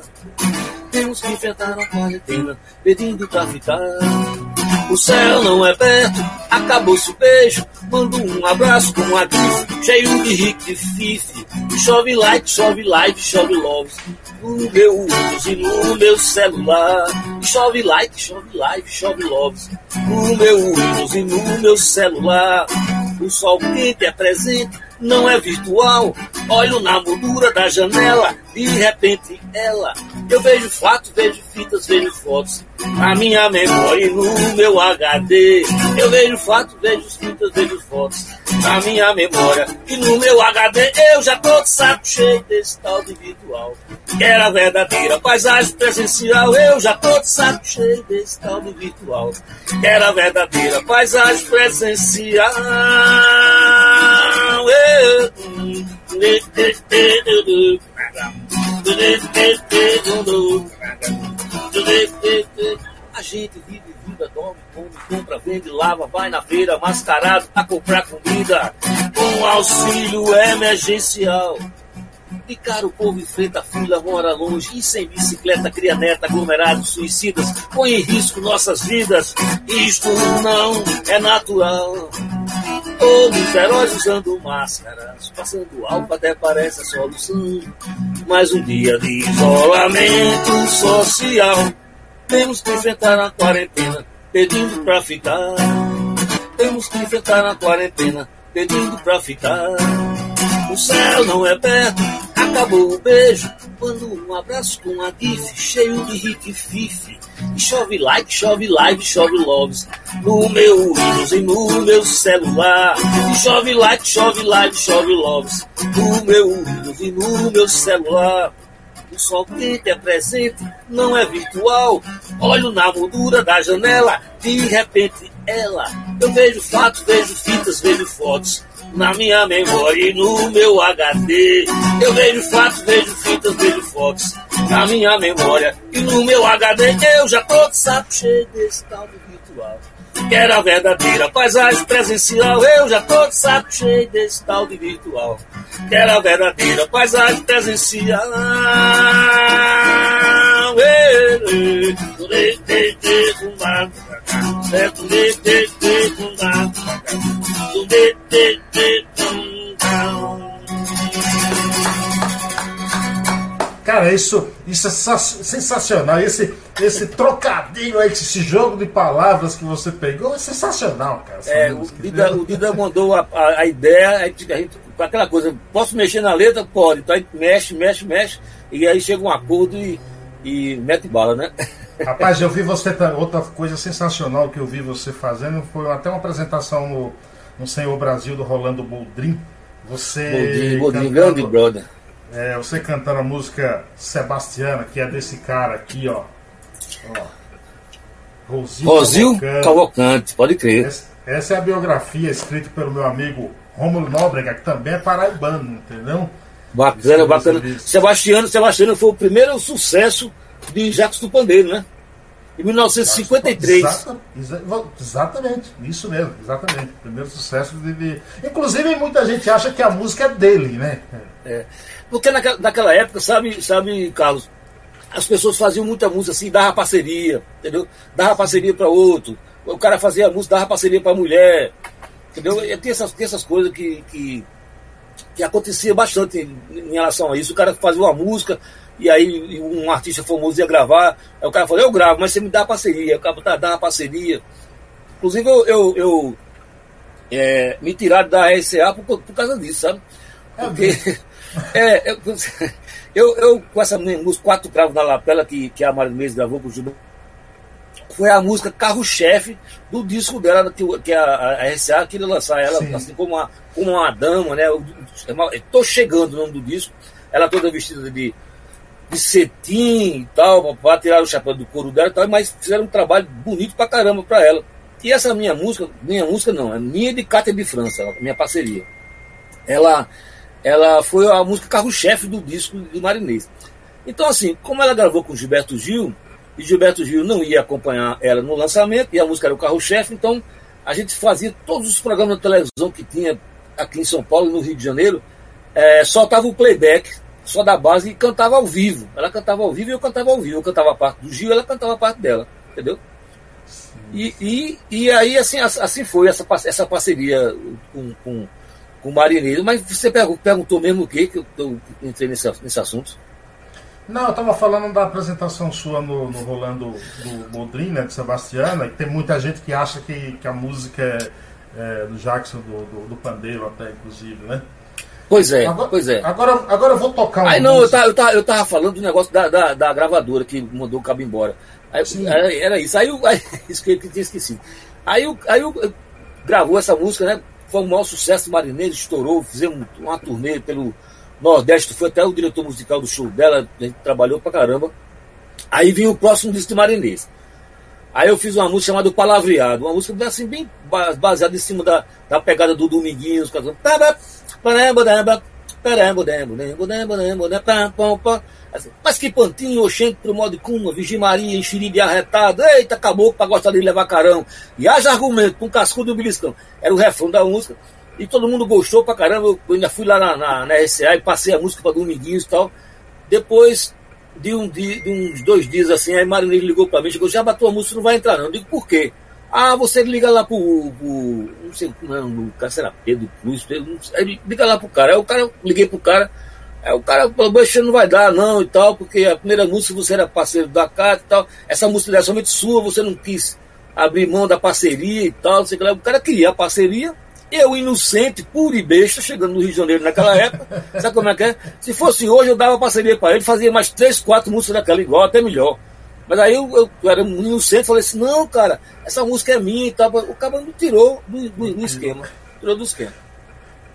Temos que enfrentar uma quarentena, pedindo pra ficar. O céu não é perto, acabou-se o beijo. Mando um abraço com uma grife, cheio de rico e fife. Chove like, chove live, chove love. No meu uso e no meu celular. Chove like, chove live, chove love. No meu uso e no meu celular. O sol quente é presente, não é virtual. Olho na moldura da janela, de repente ela. Eu vejo fatos, vejo fitas, vejo fotos. Na minha memória e no meu HD. Eu vejo fatos, vejo fitas, vejo fotos. na minha memória. E no meu HD eu já tô de saco cheio desse tal de virtual. Era verdadeira paisagem presencial, eu já tô de saco cheio desse tal de virtual. Era verdadeira paisagem presencial. A gente vive vida, dorme, come, compra, vende, lava, vai na feira, mascarado pra comprar comida, com auxílio emergencial. De cara o povo enfrenta fila, mora longe e sem bicicleta cria neta, aglomerados, suicidas, põe em risco nossas vidas. Isto não é natural. Todos heróis usando máscaras, passando álcool até parece a solução. Mais um dia de isolamento social. Temos que enfrentar a quarentena, pedindo pra ficar. Temos que enfrentar a quarentena, pedindo pra ficar. O céu não é perto, acabou o beijo. Mando um abraço com a gif, cheio de hit fife. E chove like, chove live, chove loves. No meu Windows e no meu celular. E chove like, chove live, chove loves. No meu Windows e no meu celular. O sol quente é presente, não é virtual. Olho na moldura da janela, de repente ela. Eu vejo fatos, vejo fitas, vejo fotos. Na minha memória e no meu HD. Eu vejo fatos, vejo fitas, vejo fotos. Na minha memória e no meu HD. Eu já tô de saco cheio desse tal de virtual que era verdadeira paisagem presencial. Eu já tô de saco cheio desse tal de virtual, que era verdadeira paisagem presencial. Cara, isso, isso é sensacional. Esse, esse trocadilho aí, esse jogo de palavras que você pegou é sensacional, cara. É, o Dida, o Dida mandou a, a, a ideia, a gente, a gente, aquela coisa, posso mexer na letra? Pode. Então a gente mexe, mexe, mexe, e aí chega um acordo e, e mete bala, né? Rapaz, eu vi você. Outra coisa sensacional que eu vi você fazendo foi até uma apresentação no, no Senhor Brasil do Rolando Boldrin. Você. Boldrin, Boldrin, grande brother. É, você cantando a música Sebastiana, que é desse cara aqui, ó. ó. Rosil, Rosil Cavalcante. Cavalcante, pode crer. Essa, essa, é a biografia escrita pelo meu amigo Rômulo Nóbrega, que também é paraibano, entendeu? Bacana, bacana. Sebastiano, Sebastiano foi o primeiro sucesso de Jacques do Pandeiro, né? Em 1953. Exata, exatamente, isso mesmo, exatamente. Primeiro sucesso de, Inclusive, muita gente acha que a música é dele, né? É. Porque naquela, naquela época, sabe, sabe, Carlos, as pessoas faziam muita música assim, dava parceria, entendeu? Dava parceria para outro. O cara fazia música, dava parceria para mulher, entendeu? E tem essas, tem essas coisas que, que, que acontecia bastante em, em relação a isso. O cara fazia uma música, e aí um artista famoso ia gravar, aí o cara falou, eu gravo, mas você me dá parceria, o cara tá, dá uma parceria. Inclusive eu, eu, eu é, me tiraram da RCA por, por causa disso, sabe? É Porque é, eu, eu, eu, com essa música Quatro Cravos na Lapela, que, que a Maria Mendes gravou com o Gilberto, foi a música carro-chefe do disco dela, que, que a, a RCA queria lançar ela Sim. assim como uma, como uma dama, né? Estou chegando o nome do disco, ela toda vestida de, de cetim e tal, para tirar o chapéu do couro dela e tal, mas fizeram um trabalho bonito pra caramba pra ela. E essa minha música, minha música não, é minha de Cátia de França, minha parceria. Ela, ela foi a música carro-chefe do disco de Marinês. Então, assim, como ela gravou com Gilberto Gil, e Gilberto Gil não ia acompanhar ela no lançamento, e a música era o carro-chefe, então a gente fazia todos os programas de televisão que tinha aqui em São Paulo, no Rio de Janeiro, é, soltava o playback só da base e cantava ao vivo. Ela cantava ao vivo e eu cantava ao vivo. Eu cantava a parte do Gil, ela cantava a parte dela, entendeu? E, e, e aí assim, assim foi essa, essa parceria com, com, com o Marineiro. Mas você perguntou mesmo o que que eu, eu entrei nesse, nesse assunto? Não, eu estava falando da apresentação sua no, no Rolando do Bodrin, né, de Sebastiana, que tem muita gente que acha que, que a música é, é do Jackson, do, do, do Pandeiro até, inclusive, né? Pois é, agora, pois é. Agora, agora eu vou tocar uma Aí não, eu tava, eu, tava, eu tava falando do negócio da, da, da gravadora que mandou o cabo embora. Aí, era, era, isso. Aí, aí isso que eu tinha esquecido. Aí, aí eu, gravou essa música, né? foi o maior sucesso marinheiro, estourou, fizemos uma turnê pelo Nordeste, foi até o diretor musical do show dela, a gente trabalhou pra caramba. Aí vinha o próximo disco de Marinês. Aí eu fiz uma música chamada Palavreado, uma música assim, bem baseada em cima da, da pegada do Dominguinhos, Mas que pantinho, oxente pro modo cuma, Vigimaria, enxerido e arretado, eita, acabou pra gostar de levar carão. E haja argumento, com cascudo e um beliscão. Era o refrão da música. E todo mundo gostou pra caramba. Eu ainda fui lá na, na, na RCA e passei a música pra Dominguinhos e tal. Depois de, um, de, de uns dois dias assim, aí Marinês ligou pra mim, chegou, já bateu a música, não vai entrar não. Eu digo, por quê? Ah, você liga lá pro, pro não sei, não, no será Pedro Cruz, Pedro, liga lá pro cara. Aí o cara, liguei pro cara, aí o cara falou, você não vai dar não e tal, porque a primeira música você era parceiro da Cata e tal, essa música era somente sua, você não quis abrir mão da parceria e tal, não sei o que lá. O cara queria a parceria, eu, inocente, puro e besta, chegando no Rio de Janeiro naquela época, sabe como é que é? Se fosse hoje, eu dava parceria para ele, fazia mais três, quatro músicas daquela igual, até melhor. Mas aí eu, eu, eu era um inocente, falei assim, não, cara, essa música é minha e tal. O cara me tirou do, do, do esquema. Tirou do esquema.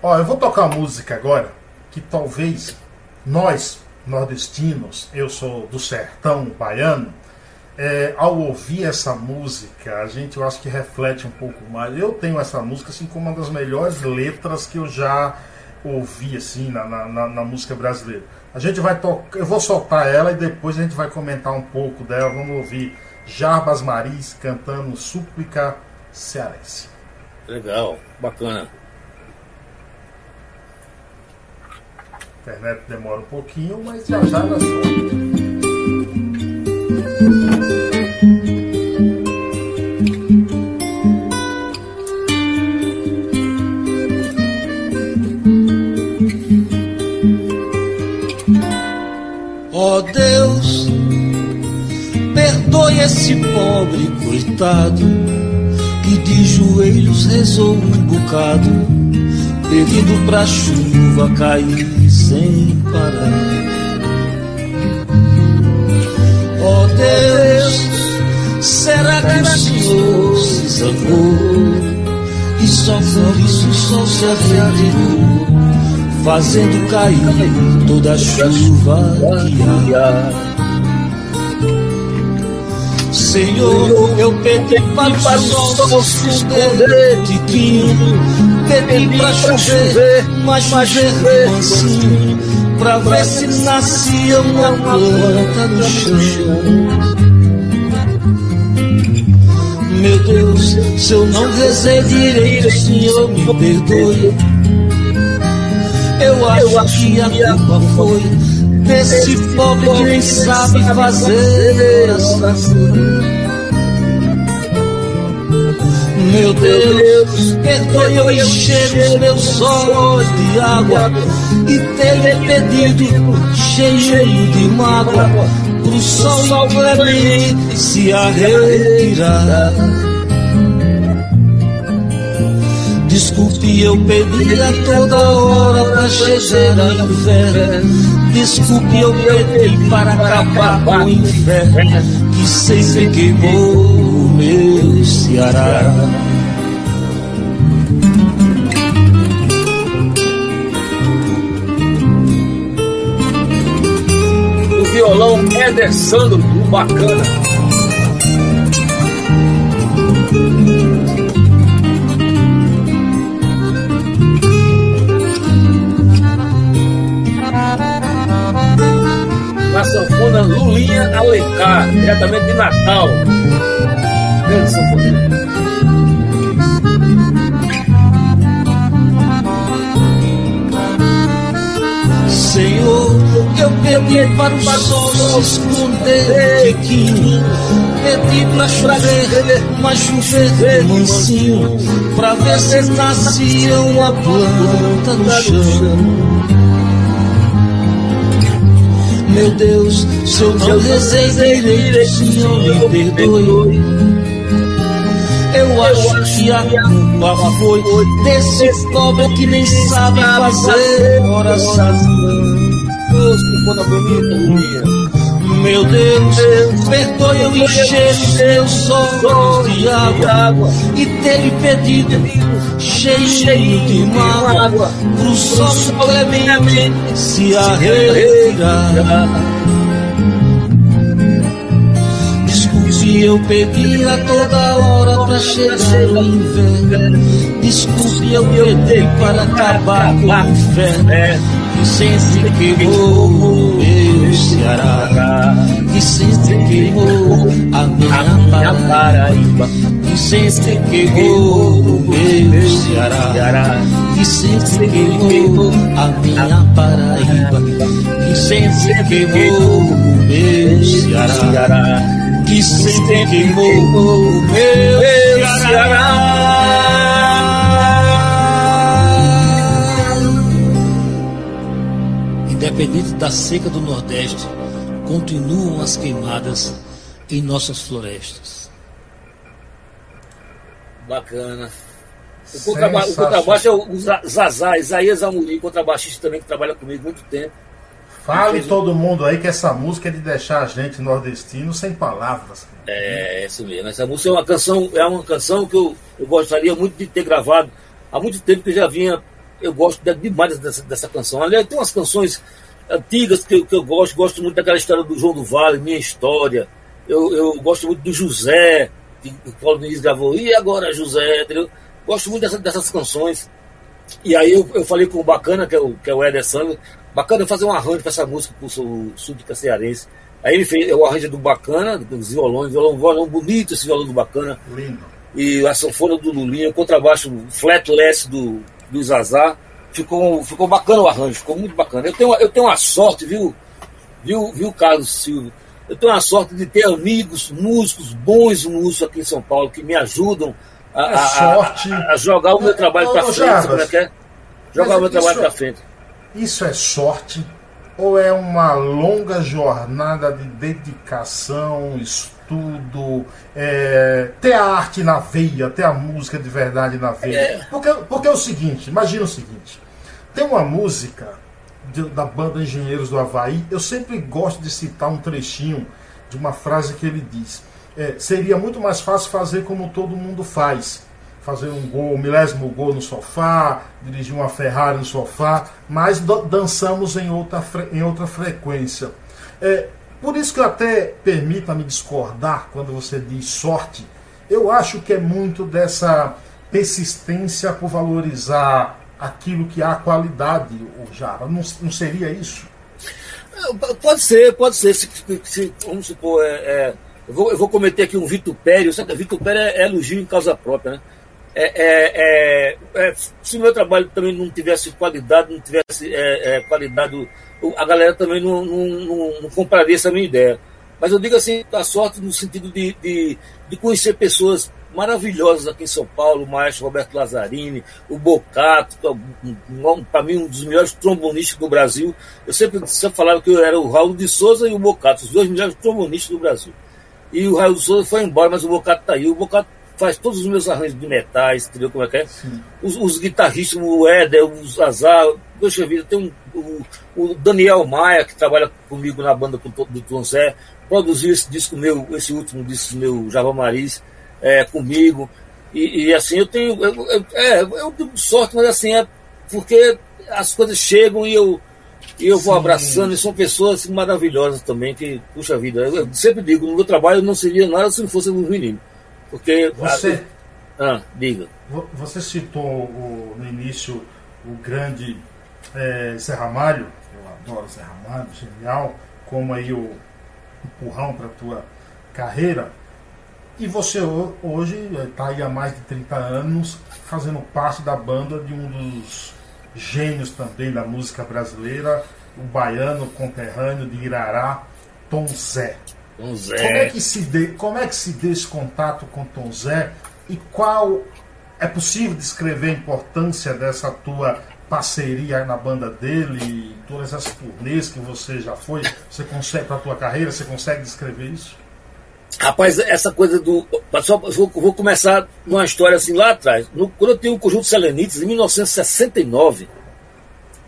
Ó, eu vou tocar uma música agora que talvez nós, nordestinos, eu sou do sertão baiano, é, ao ouvir essa música, a gente eu acho que reflete um pouco mais. Eu tenho essa música assim como uma das melhores letras que eu já ouvi assim na, na, na música brasileira. A gente vai tocar, eu vou soltar ela e depois a gente vai comentar um pouco dela. Vamos ouvir Jarbas Maris cantando Súplica Cearense. Legal, bacana. A internet demora um pouquinho, mas já já ela solta. Esse pobre coitado que de joelhos rezou um bocado, pedindo pra chuva cair sem parar. Oh Deus, será que o Senhor se zangou e só por isso o sol se arrepiou? fazendo cair toda a chuva que há. Senhor, eu pedi para o sol se esconder de quino, pedi para chover, mas chover mansinho, pra ver se nascia uma planta no chão. Meu Deus, se eu não rezei direito, Senhor, me perdoe. Eu acho, eu acho que a culpa foi desse pobre que nem sabe fazer oração. Meu Deus, perdoe eu encher os meus olhos de água e ter pedido cheio de mágoa pro sol inclemente se a. Desculpe, eu pedia toda hora pra chegar ao inferno. Desculpe, eu pedi para acabar com o inferno que sempre queimou o meu Ceará. O violão Éder Sandro, do Bacana. Lulinha Alencar, diretamente de Natal. Grande sanfoneiro. Senhor, eu pedi para o sol se esconder de Pedi para chover, mas chover mansinho, pra ver se nascia uma planta no chão. Meu Deus, se eu não rezei direito, Senhor me perdoe. Eu acho que a culpa foi desse pobre que nem sabe fazer oração. Quando Meu Deus, perdoe eu encher meus olhos de água e ter lhe pedido, cheio de mágoa, pro sol clemente se arretirar. Desculpe, eu pedi a toda hora pra chegar o inverno. Desculpe, eu pedi para acabar com o inferno que sempre queimou meu Ceará, sempre queimou a minha Paraíba, sempre queimou meu Ceará, que sempre queimou a minha Paraíba, que sempre queimou meu Ceará, que sempre queimou meu Ceará. Independente da seca do Nordeste, continuam as queimadas em nossas florestas. Bacana. O, contraba o contrabaixo é o Zazá, Isaías Amorim, contrabaixista também que trabalha comigo há muito tempo. Fale todo mundo aí que essa música é de deixar a gente nordestino sem palavras. É, é isso mesmo. Essa música é uma canção, é uma canção que eu, eu gostaria muito de ter gravado. Há muito tempo que já vinha eu gosto demais dessa, dessa canção. Aliás, tem umas canções antigas que, que eu gosto, gosto muito daquela história do João do Vale, Minha História. Eu, eu gosto muito do José, que o Paulo Diniz gravou, e agora José, entendeu? Gosto muito dessa, dessas canções. E aí eu, eu falei com o Bacana, que é o, que é o Santos, Bacana fazer um arranjo para essa música pro o Súdica Cearense. Aí ele fez o arranjo do Bacana, dos violões, violão, violão bonito esse violão do Bacana. Lindo. E a sanfona do Lulinha, o contrabaixo flatless do, do Zazá. Ficou, ficou bacana o arranjo, ficou muito bacana. Eu tenho, eu tenho uma sorte, viu, viu, viu, Carlos Silva? Eu tenho uma sorte de ter amigos, músicos, bons músicos aqui em São Paulo, que me ajudam a, é sorte. a, a jogar o meu trabalho para frente. como é que é? Jogar o meu trabalho para frente. Isso é sorte ou é uma longa jornada de dedicação, estudo, é, ter a arte na veia, ter a música de verdade na veia? É. Porque, porque é o seguinte, imagina o seguinte, tem uma música de, da banda Engenheiros do Havaí, eu sempre gosto de citar um trechinho de uma frase que ele diz, é, seria muito mais fácil fazer como todo mundo faz, fazer um gol, um milésimo gol no sofá, dirigir uma Ferrari no sofá, mas dançamos em outra, em outra frequência. É, por isso que eu até permita-me discordar quando você diz sorte. Eu acho que é muito dessa persistência por valorizar aquilo que há qualidade, o Jara. Não, não seria isso? Pode ser, pode ser. Se, se, vamos supor, é, é, eu, vou, eu vou cometer aqui um vitupério. Vitupério é, é elogio em causa própria, né? É, é, é, é, se o meu trabalho também não tivesse qualidade, não tivesse é, é, qualidade, a galera também não, não, não, não, compraria essa minha ideia. Mas eu digo assim, a sorte no sentido de, de, de conhecer pessoas maravilhosas aqui em São Paulo, o maestro Roberto Lazzarini, o Bocato, para mim um dos melhores trombonistas do Brasil. Eu sempre, sempre falava que eu era o Raul de Souza e o Bocato, os dois melhores trombonistas do Brasil. E o Raul de Souza foi embora, mas o Bocato está aí. O Bocato faz todos os meus arranjos de metais, entendeu como é que é? Os, os, guitarristas, o Éder, o Zazar, poxa vida, tem um, o, o, Daniel Maia, que trabalha comigo na banda do Tom Zé, produziu esse disco meu, esse último disco meu, Java Maris, é, comigo. E, e, assim, eu tenho. Eu, eu, é, eu tenho sorte, mas assim, é porque as coisas chegam e eu, e eu vou Sim. abraçando, e são pessoas assim, maravilhosas também, que, puxa vida, eu, eu sempre digo, no meu trabalho não seria nada se não fosse um menino. Porque. Você. Ah, diga. Você citou o, no início o grande é, Zé Ramalho, eu adoro Zé Ramalho, genial, como aí o empurrão para a tua carreira. E você hoje está aí há mais de 30 anos fazendo parte da banda de um dos gênios também da música brasileira, o baiano conterrâneo de Irará, Tom Zé. Tom Zé. Como é que se dê, como é que se dê esse contato com Tom Zé e qual é possível descrever a importância dessa tua parceria na banda dele, todas as turnês que você já foi, você consegue para a tua carreira, você consegue descrever isso? Rapaz, essa coisa do. Só, vou, vou começar uma história assim lá atrás. No, quando eu tenho o conjunto Selenites, em 1969,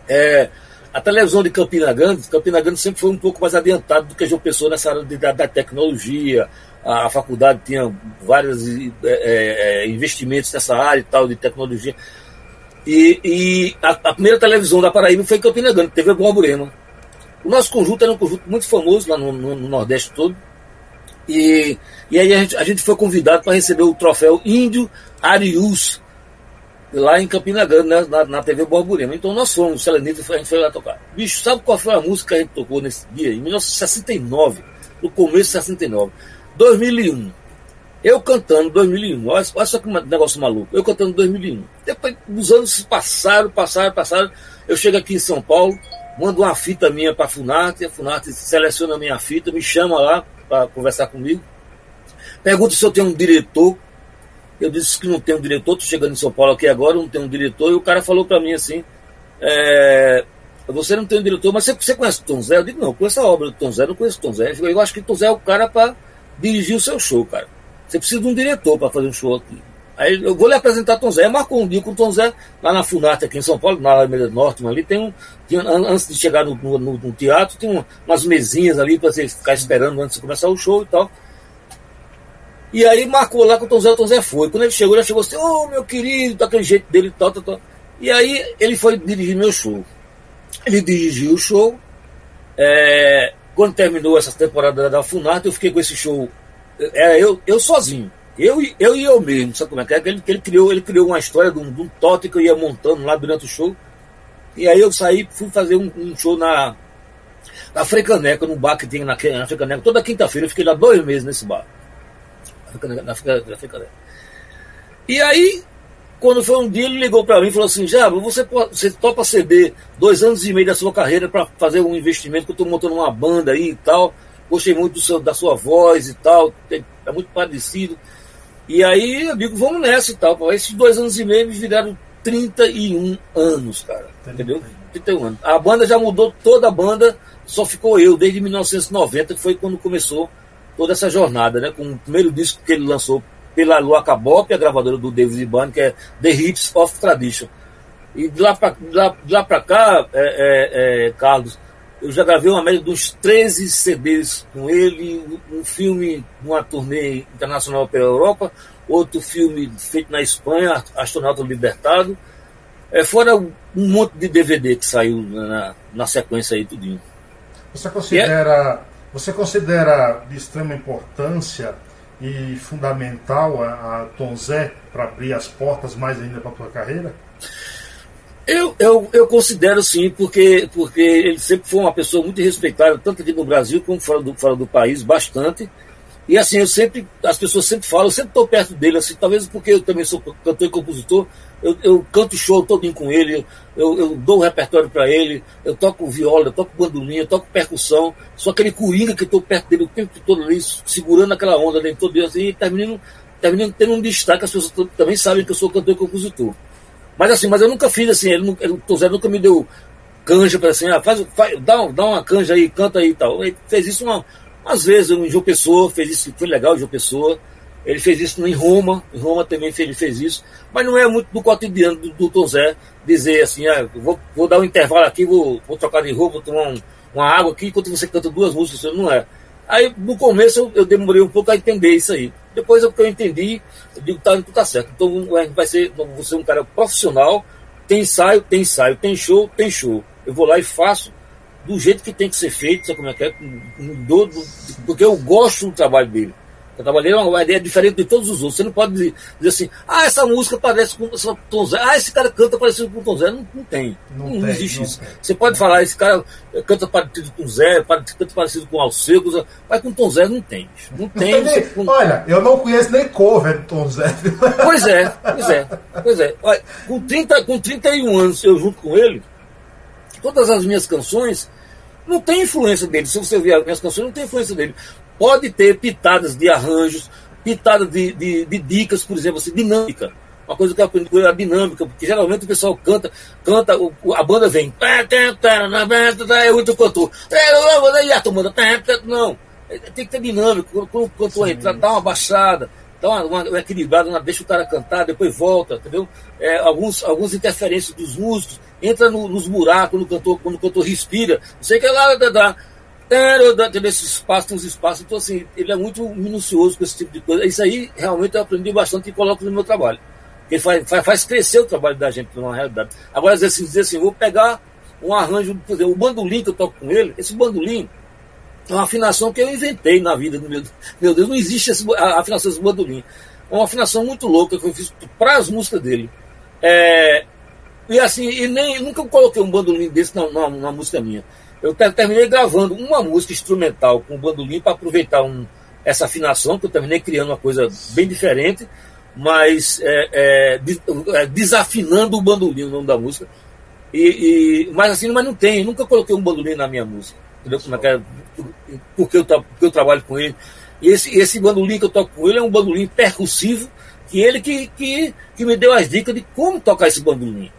é, a televisão de Campina Grande, Campina Grande sempre foi um pouco mais adiantado do que a João Pessoa nessa área de, da, da, tecnologia. A, a, faculdade tinha vários é, é, é, investimentos nessa área e tal, de tecnologia. E, e a, a, primeira televisão da Paraíba foi Campina Grande, TV Borborema. O nosso conjunto era um conjunto muito famoso lá no, no, no Nordeste todo. E, e aí a gente, a gente foi convidado para receber o troféu Índio Arius, lá em Campina Grande, né, na, na TV Borborema. Então nós fomos, o Selenita, a gente foi lá tocar. Bicho, sabe qual foi a música que a gente tocou nesse dia? Em 1969, no começo de 69. 2001. Eu cantando 2001. Olha, olha só que negócio maluco. Eu cantando 2001. Depois, os anos passaram, passaram, passaram. Eu chego aqui em São Paulo, mando uma fita minha para a Funarte, a Funarte seleciona a minha fita, me chama lá para conversar comigo. Pergunta se eu tenho um diretor eu disse que não tenho um diretor, estou chegando em São Paulo aqui agora, não tenho um diretor, e o cara falou para mim assim, é, você não tem um diretor, mas você, você conhece o Tom Zé? Eu digo, não, conheço a obra do Tom Zé, não conheço o Tom Zé. Eu acho que o Tom Zé é o cara para dirigir o seu show, cara. Você precisa de um diretor para fazer um show aqui. Aí eu vou lhe apresentar Tom Zé. Marcou um dia com o Tom Zé lá na Funarte, aqui em São Paulo, na Alameda Norte, ali tem um. Tinha, antes de chegar no, no, no teatro, tem umas mesinhas ali para você ficar esperando antes de começar o show e tal. E aí marcou lá com o Tom Zé, o Tom Zé foi. Quando ele chegou, ele chegou assim, ô oh, meu querido, daquele jeito dele e tal, tal, tal. E aí ele foi dirigir meu show. Ele dirigiu o show. É, quando terminou essa temporada da Funarte, eu fiquei com esse show. Era eu, eu sozinho. Eu, eu e eu mesmo, sabe como é que é? Ele, ele, criou, ele criou uma história de um, um tote que eu ia montando lá durante o show. E aí eu saí, fui fazer um, um show na, na Frecaneca, no bar que tem na, na Frecaneca. Toda quinta-feira eu fiquei lá dois meses nesse bar na África E aí, quando foi um dia, ele ligou para mim e falou assim: Jabo, você, você topa ceder dois anos e meio da sua carreira para fazer um investimento que eu estou montando uma banda aí e tal. Gostei muito seu, da sua voz e tal, é muito parecido. E aí eu digo, vamos nessa e tal. Esses dois anos e meio me viraram 31 anos, cara. Entendeu? 31 anos. A banda já mudou toda a banda, só ficou eu, desde 1990, que foi quando começou toda essa jornada, né? Com o primeiro disco que ele lançou pela Luaca Bop, a gravadora do David Band, que é The Hits of Tradition. E de lá para lá, lá pra cá, é, é, é, Carlos, eu já gravei uma média de uns 13 CDs com ele, um filme, uma turnê internacional pela Europa, outro filme feito na Espanha, Astronauta Libertado, é, fora um monte de DVD que saiu na, na sequência aí tudinho. Você considera você considera de extrema importância e fundamental a, a Tom Zé para abrir as portas mais ainda para a tua carreira? Eu, eu, eu considero sim, porque, porque ele sempre foi uma pessoa muito respeitada, tanto aqui no Brasil como fora do, fora do país, bastante. E assim, eu sempre, as pessoas sempre falam, eu sempre estou perto dele, assim, talvez porque eu também sou cantor e compositor, eu, eu canto show todinho com ele, eu, eu dou um repertório para ele, eu toco viola, eu toco bandolim, eu toco percussão, sou aquele coringa que estou perto dele o tempo todo ali, segurando aquela onda dele todo dia, assim, e terminando, terminando tendo um destaque, as pessoas também sabem que eu sou cantor e compositor. Mas assim, mas eu nunca fiz assim, ele, ele, o Zé nunca me deu canja para assim, ah, faz, faz, dá, dá uma canja aí, canta aí e tal. Ele fez isso uma às vezes, o João Pessoa fez isso, foi legal, João Pessoa. Ele fez isso em Roma, em Roma também ele fez isso, mas não é muito do cotidiano do, do Tom Zé dizer assim, ah, vou, vou dar um intervalo aqui, vou, vou trocar de roupa, vou tomar um, uma água aqui, enquanto você canta duas músicas, não é. Aí, no começo, eu, eu, demorei um pouco a entender isso aí. Depois que eu entendi, eu digo, tá, tudo tá certo. Então, vai ser, você é um cara profissional, tem ensaio, tem ensaio, tem show, tem show. Eu vou lá e faço, do jeito que tem que ser feito, sabe como é que é? Porque eu gosto do trabalho dele. Eu trabalhei uma ideia diferente de todos os outros. Você não pode dizer, dizer assim, ah, essa música parece com o Tom Zé, ah, esse cara canta parecido com o Tom Zé. Não, não tem. Não, não tem, existe não isso. Tem. Você pode falar, esse cara canta parecido com o Zé, canta parecido com o Alceu, mas com o Tom Zé não tem. Não tem. Você, com... Olha, eu não conheço nem cover do Tom Zé. Pois é, pois é, pois é. Olha, com, 30, com 31 anos eu junto com ele, todas as minhas canções não tem influência dele. Se você ver as minhas canções, não tem influência dele. Pode ter pitadas de arranjos, pitadas de, de, de dicas, por exemplo, assim, dinâmica. Uma coisa que eu aprendi com ele é a dinâmica, porque geralmente o pessoal canta, canta, a banda vem, é muito cantor, e a tomada, não, tem que ter dinâmica, quando, quando entra, dá uma baixada, dá uma, uma, uma equilibrada, deixa o cara cantar, depois volta, entendeu? É, alguns, algumas interferências dos músicos, entra no, nos buracos quando o cantor, quando o cantor respira. Não sei que é lá da, da, nesse espaço, uns espaços. Então, assim, ele é muito minucioso com esse tipo de coisa. Isso aí, realmente, eu aprendi bastante e coloco no meu trabalho. Ele faz, faz, faz crescer o trabalho da gente, numa realidade. Agora, às vezes, dizer assim, vou pegar um arranjo, por exemplo, o bandolim que eu toco com ele, esse bandolim é uma afinação que eu inventei na vida meu, meu Deus, não existe esse, a afinação desse bandolim. É uma afinação muito louca que eu fiz para as músicas dele. É, e assim, e nem, nunca coloquei um bandolim desse na, na, na música minha. Eu terminei gravando uma música instrumental com o bandolim para aproveitar um, essa afinação, que eu terminei criando uma coisa bem diferente, mas é, é, é desafinando o bandolim, o nome da música. E, e, mas assim, mas não tem, nunca coloquei um bandolim na minha música. Entendeu? Como é que é, porque, eu, porque eu trabalho com ele. E esse, esse bandolim que eu toco com ele é um bandolim percussivo, que ele que, que, que me deu as dicas de como tocar esse bandolim.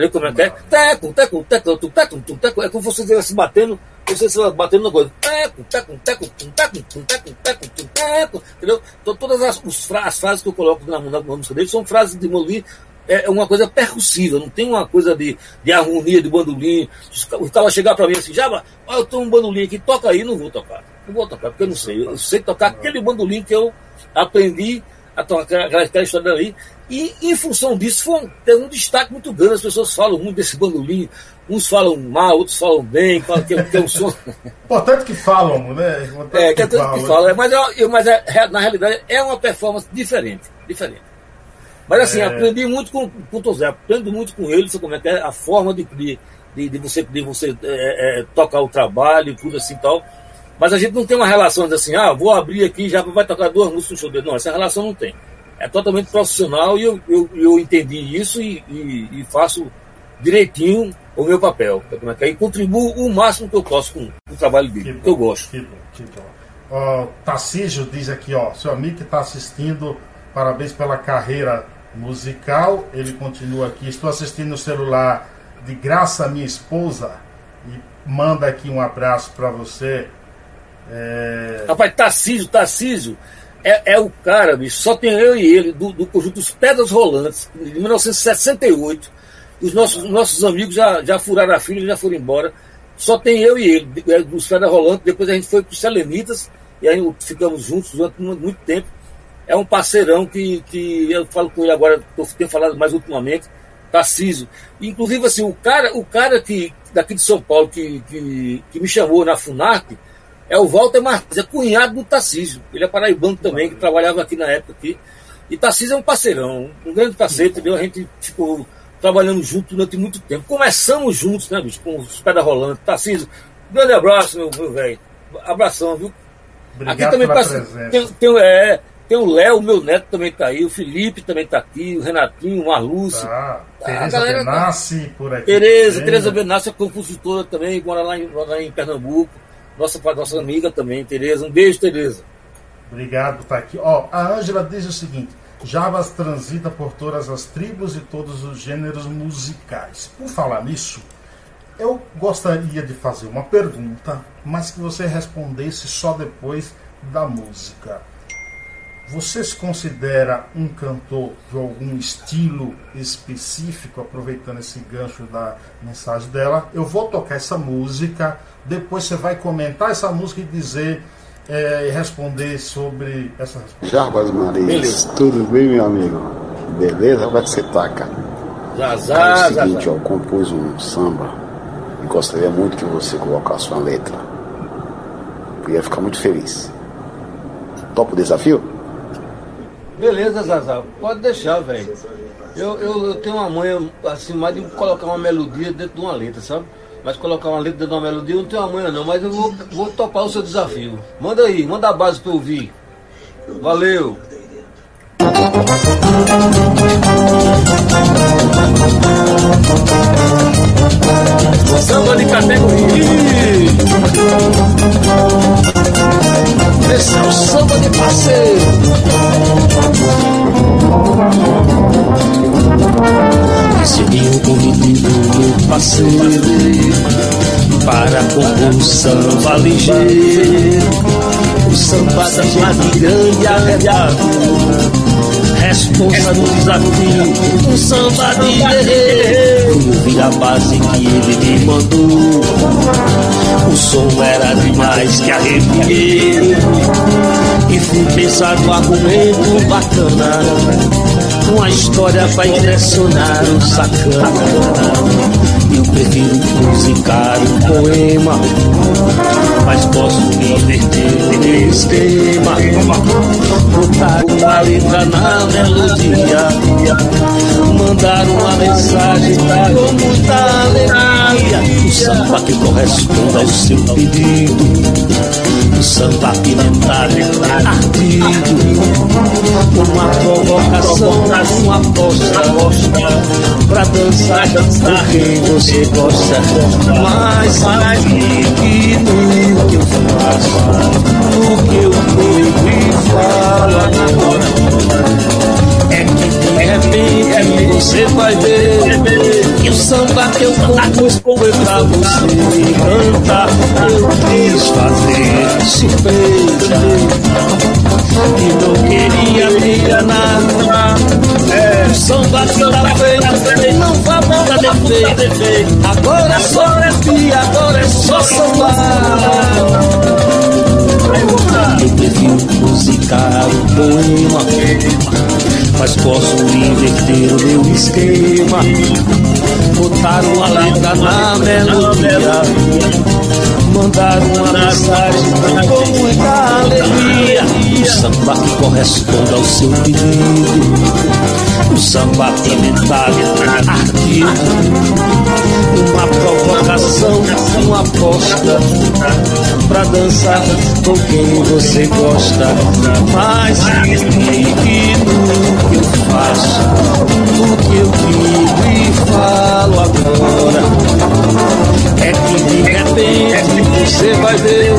Entendeu como é que é? Teco, teco, teco, teco, teco, teco. É como se você estivesse batendo, você estivesse batendo na coisa. Teco, teco, teco, teco, teco, teco, teco. Entendeu? Então, todas as, os, as frases que eu coloco na, na, na música dele são frases de bandolim é uma coisa percussiva, não tem uma coisa de, de harmonia, de bandolim. O cara chegar para mim assim, ah, eu tenho um bandolim aqui, toca aí, não vou tocar. Não vou tocar, porque eu não sei. Eu sei tocar aquele bandolim que eu aprendi a tocar aquela história dali. E em função disso foi um, teve um destaque muito grande. As pessoas falam muito desse bandolim. Uns falam mal, outros falam bem, falam que, é um som. Importante que falam, né? Importante é, que é tanto que, que falam. Mas, é, mas é, na realidade é uma performance diferente. diferente. Mas assim, é... aprendi muito com, com o Tosé, aprendo muito com ele, como é que é a forma de, de, de você, de você é, é, tocar o trabalho e tudo assim e tal. Mas a gente não tem uma relação de assim, ah, vou abrir aqui já vai tocar duas músicas no show dele. Não, essa relação não tem. É totalmente profissional e eu, eu, eu entendi isso e, e, e, faço direitinho o meu papel. É e contribuo o máximo que eu posso com, o trabalho dele, que, que eu gosto. Que bom, que bom. Uh, Tarcísio diz aqui, ó, seu amigo que está assistindo, parabéns pela carreira musical. Ele continua aqui. Estou assistindo no celular de graça minha esposa e manda aqui um abraço para você. É... Rapaz, Tarcísio, Tarcísio é, é, o cara, bicho, só tem eu e ele, do, do conjunto dos Pedras Rolantes, de 1968. Os nossos, nossos amigos já, já furaram a filha, já foram embora. Só tem eu e ele, é, dos Pedras Rolantes. Depois a gente foi para os Selenitas, e aí ficamos juntos durante muito tempo é um parceirão que, que eu falo com ele agora, eu tenho falado mais ultimamente, Tarcísio. Inclusive, assim, o cara, o cara que, daqui de São Paulo que, que, que me chamou na FUNARC é o Walter Martins, é cunhado do Tarcísio. Ele é paraibano também, que trabalhava aqui na época aqui. E Tarcísio é um parceirão, um grande parceiro, entendeu? A gente ficou trabalhando junto durante muito tempo. Começamos juntos, né, bicho, com os pedras rolando. Tarcísio, grande abraço, meu velho. Abração, viu? Obrigado aqui também pela tem, tem, é, tem o Léo, meu neto também está aí, o Felipe também está aqui, o Renatinho, o Marlúcio. Ah, Tereza Benassi tá... por aqui. Tereza, Tereza Benassi é compositora também, mora lá em, lá em Pernambuco. Nossa, nossa amiga também, Tereza. Um beijo, Tereza. Obrigado estar aqui. Ó, a Ângela diz o seguinte: Javas transita por todas as tribos e todos os gêneros musicais. Por falar nisso, eu gostaria de fazer uma pergunta, mas que você respondesse só depois da música. Você se considera um cantor de algum estilo específico, aproveitando esse gancho da mensagem dela? Eu vou tocar essa música, depois você vai comentar essa música e dizer é, e responder sobre essa resposta. Jarbas Marias, tudo bem, meu amigo? Beleza? Como é que você tá, cara? Já, já, é o seguinte, já, já. eu compus um samba e gostaria muito que você colocasse uma letra. Eu ia ficar muito feliz. Topa o desafio? Beleza, Zazá, pode deixar, velho. Eu, eu, eu, tenho uma manha, assim, mais de colocar uma melodia dentro de uma letra, sabe? Mas colocar uma letra dentro de uma melodia eu não tenho uma manha não, mas eu vou, vou topar o seu desafio. Manda aí, manda a base pra eu ouvir. Valeu! Samba de categoria! Esse é o samba de parceiro! Recebi um convite do meu parceiro para compor o samba ligeiro, o samba da gente grande arrebato responsa no desafio, um samba de guerreiro. Vi a base que ele me mandou. O som era demais que arrepiei. E fui pensar no argumento bacana. Uma história pra impressionar o sacana. Eu prefiro musicar um poema, mas posso me inverter nesse tema. Botar uma letra na melodia, mandar uma mensagem com muita alegria. O samba que corresponde ao seu pedido, o samba pimentado, ardido, uma provocação, uma aposta, pra dançar, dançar quem você gosta? Mas sabe que no que eu faço O que eu e falo agora repente você vai ver Que o samba que eu compus pra você cantar Eu quis fazer surpresa E não queria me enganar é, o samba que tá feito Não vai botar defeito Agora é só refri, agora é só samba eu prefiro musicar o poema mas posso inverter o meu esquema. Botar uma letra na melodia, mandar uma mensagem com muita alegria. O samba que corresponde ao seu pedido, o samba pimentado, ardido uma provocação, uma aposta. Pra dançar com quem você gosta. Mas que no faço, o que eu digo e falo agora é que de repente você vai ver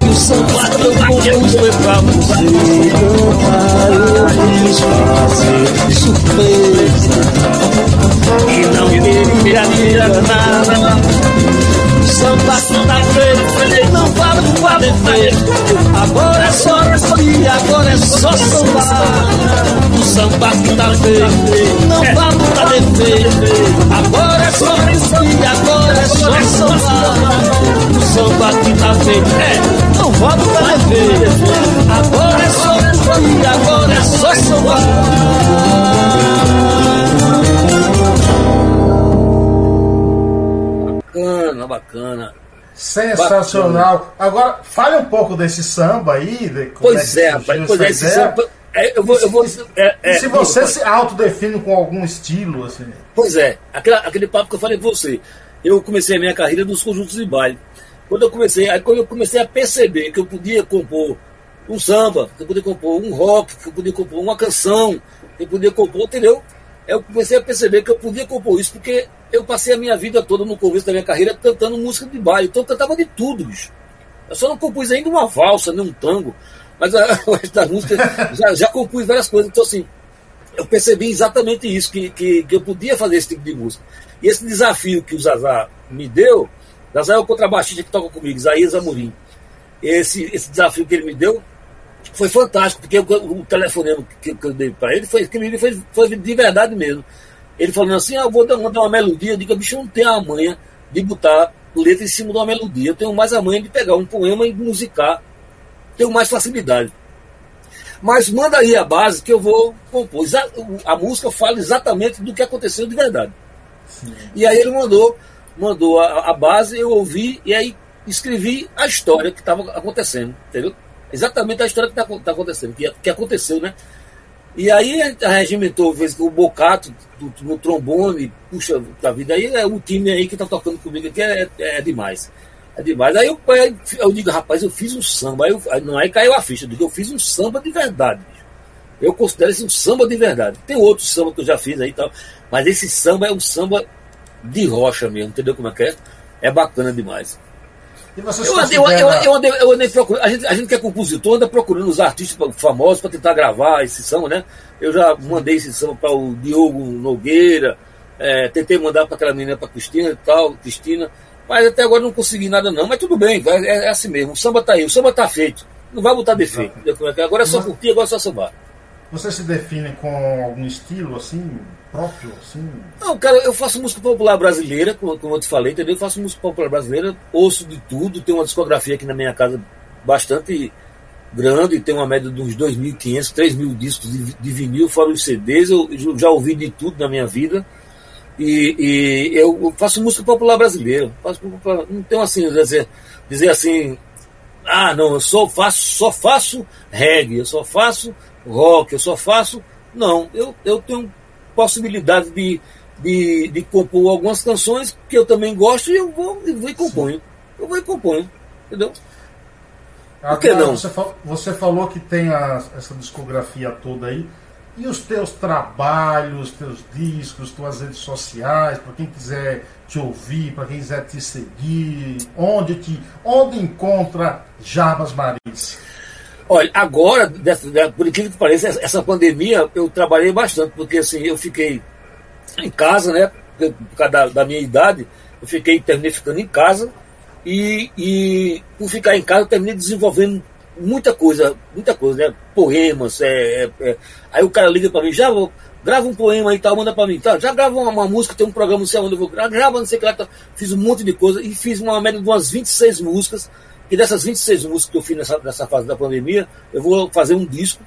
que o samba que eu compus foi pra você cantar. Eu quis fazer surpresa e não queria me enganar. Samba feito, não vale com defeito. Agora é só respirar, agora é só sambar. O samba que tá feito, não vale com defeito. Agora é só respirar, agora é só sambar. O samba que tá feito, é, não com defeito. Agora é só respirar, agora é só sambar. bacana, bacana. Sensacional. Bacana. Agora, fale um pouco desse samba aí. De, pois é, rapaz. Pois é, esse samba. É, eu vou, eu vou, é, é, se você eu, se autodefine com algum estilo, assim. Pois é, aquele, aquele papo que eu falei com você. Eu comecei a minha carreira nos conjuntos de baile. Quando eu comecei, aí quando eu comecei a perceber que eu podia compor um samba, que eu podia compor um rock, que eu podia compor uma canção, que eu podia compor, entendeu? Eu comecei a perceber que eu podia compor isso porque eu passei a minha vida toda no começo da minha carreira cantando música de baile. Então eu cantava de tudo, bicho. Eu só não compus ainda uma valsa, nem um tango. Mas a, da música já, já compus várias coisas. Então, assim, eu percebi exatamente isso, que, que, que, eu podia fazer esse tipo de música. E esse desafio que o Zazá me deu, Zazá é o contrabaixista que toca comigo, Isaías Amorim. Esse, esse desafio que ele me deu foi fantástico, porque o, o telefonema que, que eu dei para ele foi, foi, foi de verdade mesmo. Ele falando assim, ah, eu vou dar uma, melodia, eu digo, bicho, eu não tenho a manha de botar letra em cima de uma melodia, eu tenho mais a manha de pegar um poema e musicar, tenho mais facilidade. Mas manda aí a base que eu vou compor. A, a música fala exatamente do que aconteceu de verdade. Sim. E aí ele mandou, mandou a, a, base, eu ouvi e aí escrevi a história que estava acontecendo, entendeu? Exatamente a história que está tá acontecendo, que, que aconteceu, né? E aí regimentou o Bocato no trombone, puxa a vida. Aí é o time aí que tá tocando comigo aqui é, é, é demais. É demais. Aí eu, eu, digo, rapaz, eu fiz um samba. Aí, eu, não, aí caiu a ficha. Eu digo, eu fiz um samba de verdade. Eu considero esse um samba de verdade. Tem outros samba que eu já fiz aí e tal. Mas esse samba é um samba de rocha mesmo, entendeu como é que é? É bacana demais. Eu andei, eu, eu, eu, andei, eu andei procurando. A gente, a gente que é compositor anda procurando os artistas famosos para tentar gravar esse samba, né? Eu já mandei esse samba para o Diogo Nogueira, é, tentei mandar para aquela menina, para Cristina e tal, Cristina. Mas até agora não consegui nada não, mas tudo bem, é, é assim mesmo. O samba tá aí, o samba tá feito. Não vai botar defeito. É agora é só curtir, agora é só sambar. Você se define com algum estilo assim, próprio? Assim? Não, cara, eu faço música popular brasileira, como, como eu te falei, entendeu? Eu faço música popular brasileira, ouço de tudo, tenho uma discografia aqui na minha casa bastante grande, tem uma média de uns 2.500, 3.000 discos de, de, vinil, fora os CDs, eu, já ouvi de tudo na minha vida. E, e eu faço música popular brasileira. Faço popular, não tenho assim, dizer, dizer assim, ah, não, eu só faço, só faço reggae, eu só faço rock, eu só faço. Não, eu, eu tenho possibilidade de, de, de compor algumas canções que eu também gosto e eu vou, eu vou e componho. Eu vou e componho, entendeu? Por que não? Você, você falou que tem a, essa discografia toda aí. E os teus trabalhos, teus discos, tuas redes sociais, para quem quiser te ouvir, para quem quiser te seguir, onde te, onde encontra Jarbas Marins? Olha, agora, dessa, por incrível que pareça, essa pandemia eu trabalhei bastante, porque assim, eu fiquei em casa, né? Por causa da, da minha idade, eu fiquei, terminei ficando em casa, e, e por ficar em casa eu terminei desenvolvendo muita coisa, muita coisa, né? Poemas, é, é, é. aí o cara liga para mim, já vou, grava um poema e tal, manda para mim, tá? já grava uma, uma, música, tem um programa, não sei onde eu vou gravar, grava não sei o que lá, tá? fiz um monte de coisa e fiz uma média de umas 26 músicas, e dessas 26 músicas que eu fiz nessa, nessa fase da pandemia, eu vou fazer um disco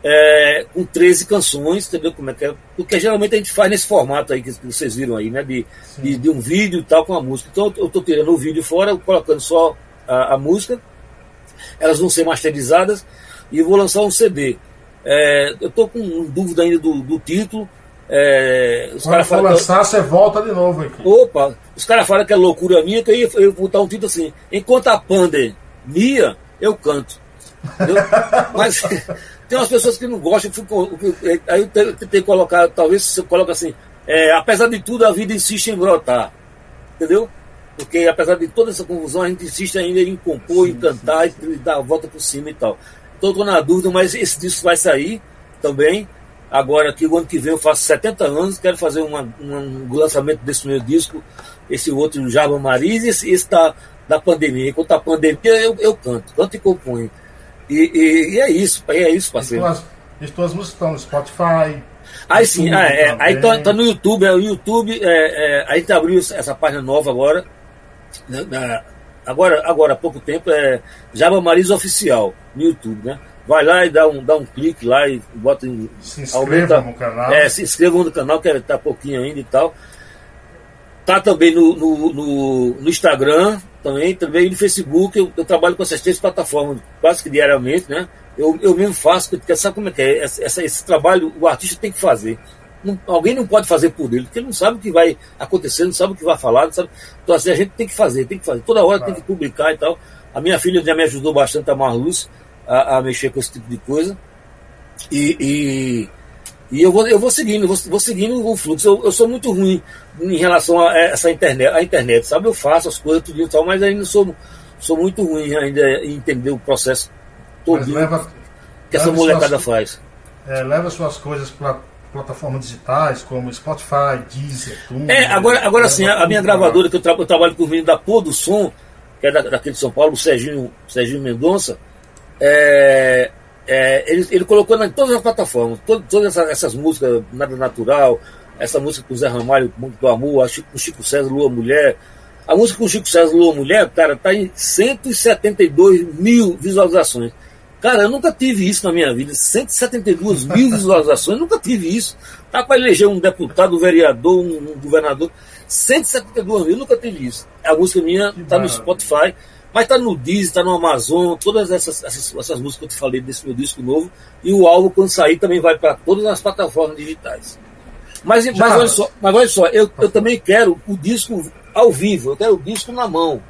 é, com 13 canções, entendeu como é que é? Porque geralmente a gente faz nesse formato aí que, que vocês viram aí, né? De, de, de, um vídeo e tal com a música. Então eu estou tirando o vídeo fora, colocando só a, a, música, elas vão ser masterizadas e vou lançar um CD. É, eu estou com dúvida ainda do, do título. É, os Quando for lançar, que, você volta de novo aqui. Opa, os caras falam que é loucura minha, que eu ia, eu ia botar um título assim, enquanto a pandemia, eu canto. Mas tem umas pessoas que não gostam, aí eu tentei colocar, talvez você coloca assim, é, apesar de tudo, a vida insiste em brotar. Entendeu? Porque apesar de toda essa confusão, a gente insiste ainda em compor, sim, em cantar sim, sim. e dar a volta por cima e tal. Então estou na dúvida, mas esse disco vai sair também. Agora que o ano que vem eu faço 70 anos, quero fazer uma, uma, um lançamento desse meu disco, esse outro Java Mariz, esse, esse da, da pandemia. Enquanto a pandemia eu, eu canto, canto e componho. E, e, e, é isso, é isso, parceiro. As tuas, músicas estão no Spotify. Aí sim, ah, é, aí tá, tá, no YouTube, é o YouTube, é, é, a gente abriu essa página nova agora, na, na, agora, agora há pouco tempo, é Java Marisa Oficial, no YouTube, né? Vai lá e dá um, dá um clique lá e bota em. Se inscreva no canal. É, se inscrevam no canal, que tá pouquinho ainda e tal. Tá também no, no, no, no Instagram, também, também no Facebook. Eu, eu, trabalho com essas três plataformas quase que diariamente, né? Eu, eu mesmo faço, porque sabe como é que é? Essa, esse trabalho o artista tem que fazer. Não, alguém não pode fazer por ele, porque ele não sabe o que vai acontecer, não sabe o que vai falar, não sabe. Então assim, a gente tem que fazer, tem que fazer. Toda hora claro. tem que publicar e tal. A minha filha já me ajudou bastante a mais luz a, a mexer com esse tipo de coisa. E, e e eu vou, eu vou seguindo, vou, vou seguindo o fluxo. Eu, eu, sou muito ruim em relação a essa internet, a internet, sabe? Eu faço as coisas tudo e tal, mas ainda sou, sou muito ruim ainda em entender o processo todo leva, que essa molecada suas, faz. É, leva suas coisas para plataformas digitais como Spotify, Deezer, tudo. É, agora, agora sim, a, a minha gravadora que eu, tra eu trabalho com o menino da Pôr do Som, que é da, daqui de São Paulo, o Serginho, Serginho Mendonça, é, é, ele, ele colocou em todas as plataformas, todo, todas essas, essas, músicas, Nada Natural, essa música com o Zé Ramalho, Muito do Amor, com o Chico César, Lua Mulher. A música com o Chico César, Lua Mulher, cara, tá em 172 mil visualizações. Cara, eu nunca tive isso na minha vida. 172 mil visualizações, nunca tive isso. Tá para eleger um deputado, um vereador, um, um governador. 172 mil, nunca tive isso. A música minha que tá no Spotify. Mas tá no Disney, tá no Amazon, todas essas, essas, essas, músicas que eu te falei desse meu disco novo. E o álbum, quando sair, também vai para todas as plataformas digitais. Mas, mas olha só, mas olha só eu, eu também quero o disco ao vivo, eu quero o disco na mão.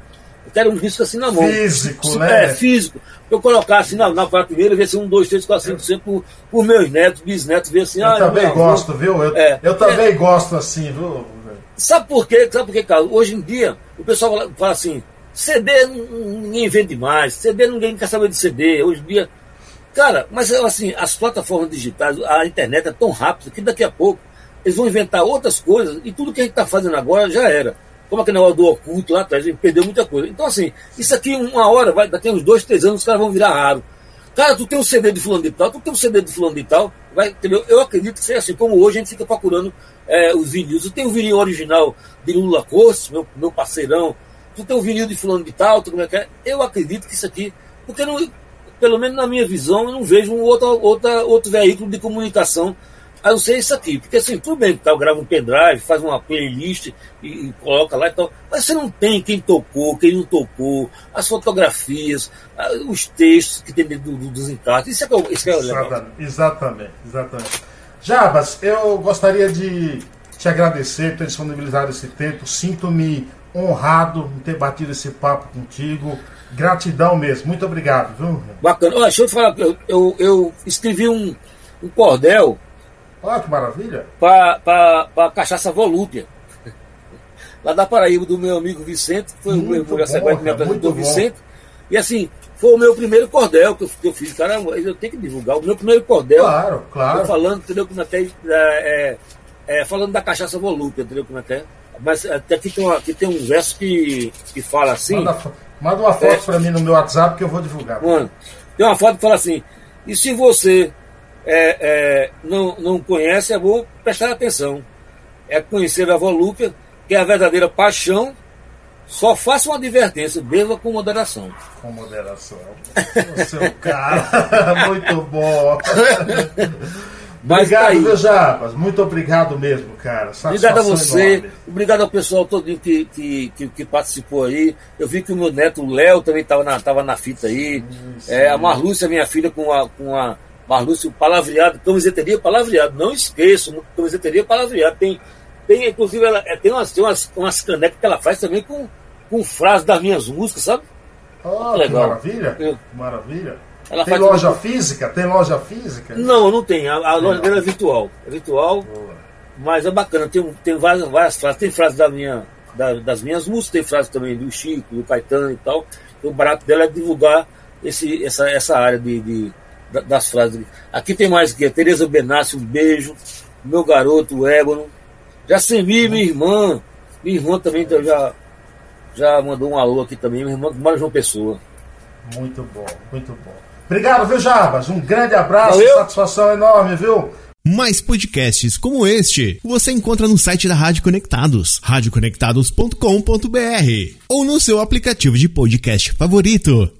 Eu quero um disco assim na mão. Físico, né? É, físico. Eu colocar assim na, na prateleira, ver se um, dois, três, quatro, cinco, seis por, por meus netos, bisnetos, ver assim. Eu ah, também gosto, viu? Eu, é, eu também é, gosto assim, viu? Sabe por quê? Sabe por quê, Carlos? Hoje em dia, o pessoal fala, fala assim, CD ninguém vende mais, CD ninguém quer saber de CD. Hoje em dia. Cara, mas assim, as plataformas digitais, a internet é tão rápida que daqui a pouco eles vão inventar outras coisas e tudo que a gente está fazendo agora já era. como aquele negócio do oculto lá atrás, a gente perdeu muita coisa. Então, assim, isso aqui, uma hora, vai, daqui a uns dois, três anos, os caras vão virar raro. Cara, tu tem um CD de fulano de tal, tu tem um CD de fulano de tal, vai, entendeu? Eu acredito que seja assim, como hoje a gente fica procurando é, os vinil. Eu tenho um vinil original de Lula Corso, meu, meu parceirão, tu tem um vinil de fulano de tal, tu como é que é? Eu acredito que isso aqui, porque não, pelo menos na minha visão, eu não vejo um outro, outro veículo de comunicação a não ser isso aqui. Porque assim, tudo bem que tá, grava um pendrive, faz uma playlist e, e, coloca lá e tal, mas você não tem quem tocou, quem não tocou, as fotografias, os textos que tem dentro do, dos encartes. Isso é, que isso é legal. Exatamente, exatamente. Jabas, eu gostaria de te agradecer por ter disponibilizado esse tempo. Sinto-me honrado em ter batido esse papo contigo. Gratidão mesmo. Muito obrigado, viu? Bacana. Olha, deixa eu te falar, eu, eu, eu escrevi um, um cordel Olha que maravilha. Para cachaça volúpia. Lá da Paraíba, do meu amigo Vicente, que foi muito o meu secretário que me apresentou, Vicente. E assim, foi o meu primeiro cordel que eu, que eu fiz. Cara, eu tenho que divulgar. O meu primeiro cordel. Claro, claro. falando, entendeu? Como até, é, é, é, falando da cachaça volúpia, entendeu? Como até. Mas até aqui tem, uma, tem um verso que, que fala assim. Manda, manda uma foto é, para mim no meu WhatsApp que eu vou divulgar. Mano, tem uma foto que fala assim. E se você é, é, não, não conhece, é bom prestar atenção. É conhecer a volúpia, que é a verdadeira paixão. Só faça uma advertência, beba com moderação. Com moderação. O seu cara, muito bom. Mas obrigado, tá meu Japas. Muito obrigado mesmo, cara. Satisfação obrigado a você. Enorme. Obrigado ao pessoal todo que, que, que, que, participou aí. Eu vi que o meu neto, o Léo, também estava na, tava na fita aí. É, a Marlúcia, minha filha, com a, com a Marlúcio, palavreado, camiseteria palavreado. Não esqueçam, camiseteria palavreado. Tem, tem inclusive, ela, é, tem, umas, tem umas, umas canecas que ela faz também com, com frases das minhas músicas, sabe? Oh, que maravilha! Que maravilha! Ela tem loja física? Tem loja física? Não, não tem. A, a loja dela é virtual. É virtual, Boa. mas é bacana. Tem, tem várias, várias frases. Tem frases da minha, da, das minhas músicas, tem frases também do Chico, do Caetano e tal. o barato dela é divulgar esse, essa, essa área de, de das frases. Aqui tem mais que Tereza Benassi, um beijo. Meu garoto, o Ébono. Jacemi, minha irmã. Minha irmã também então, já, já mandou um alô aqui também. Minha irmã mora João Pessoa. Muito bom, muito bom. Obrigado, viu, Jarbas? Um grande abraço, Valeu. satisfação enorme, viu? Mais podcasts como este você encontra no site da Rádio Conectados, radioconectados.com.br ou no seu aplicativo de podcast favorito.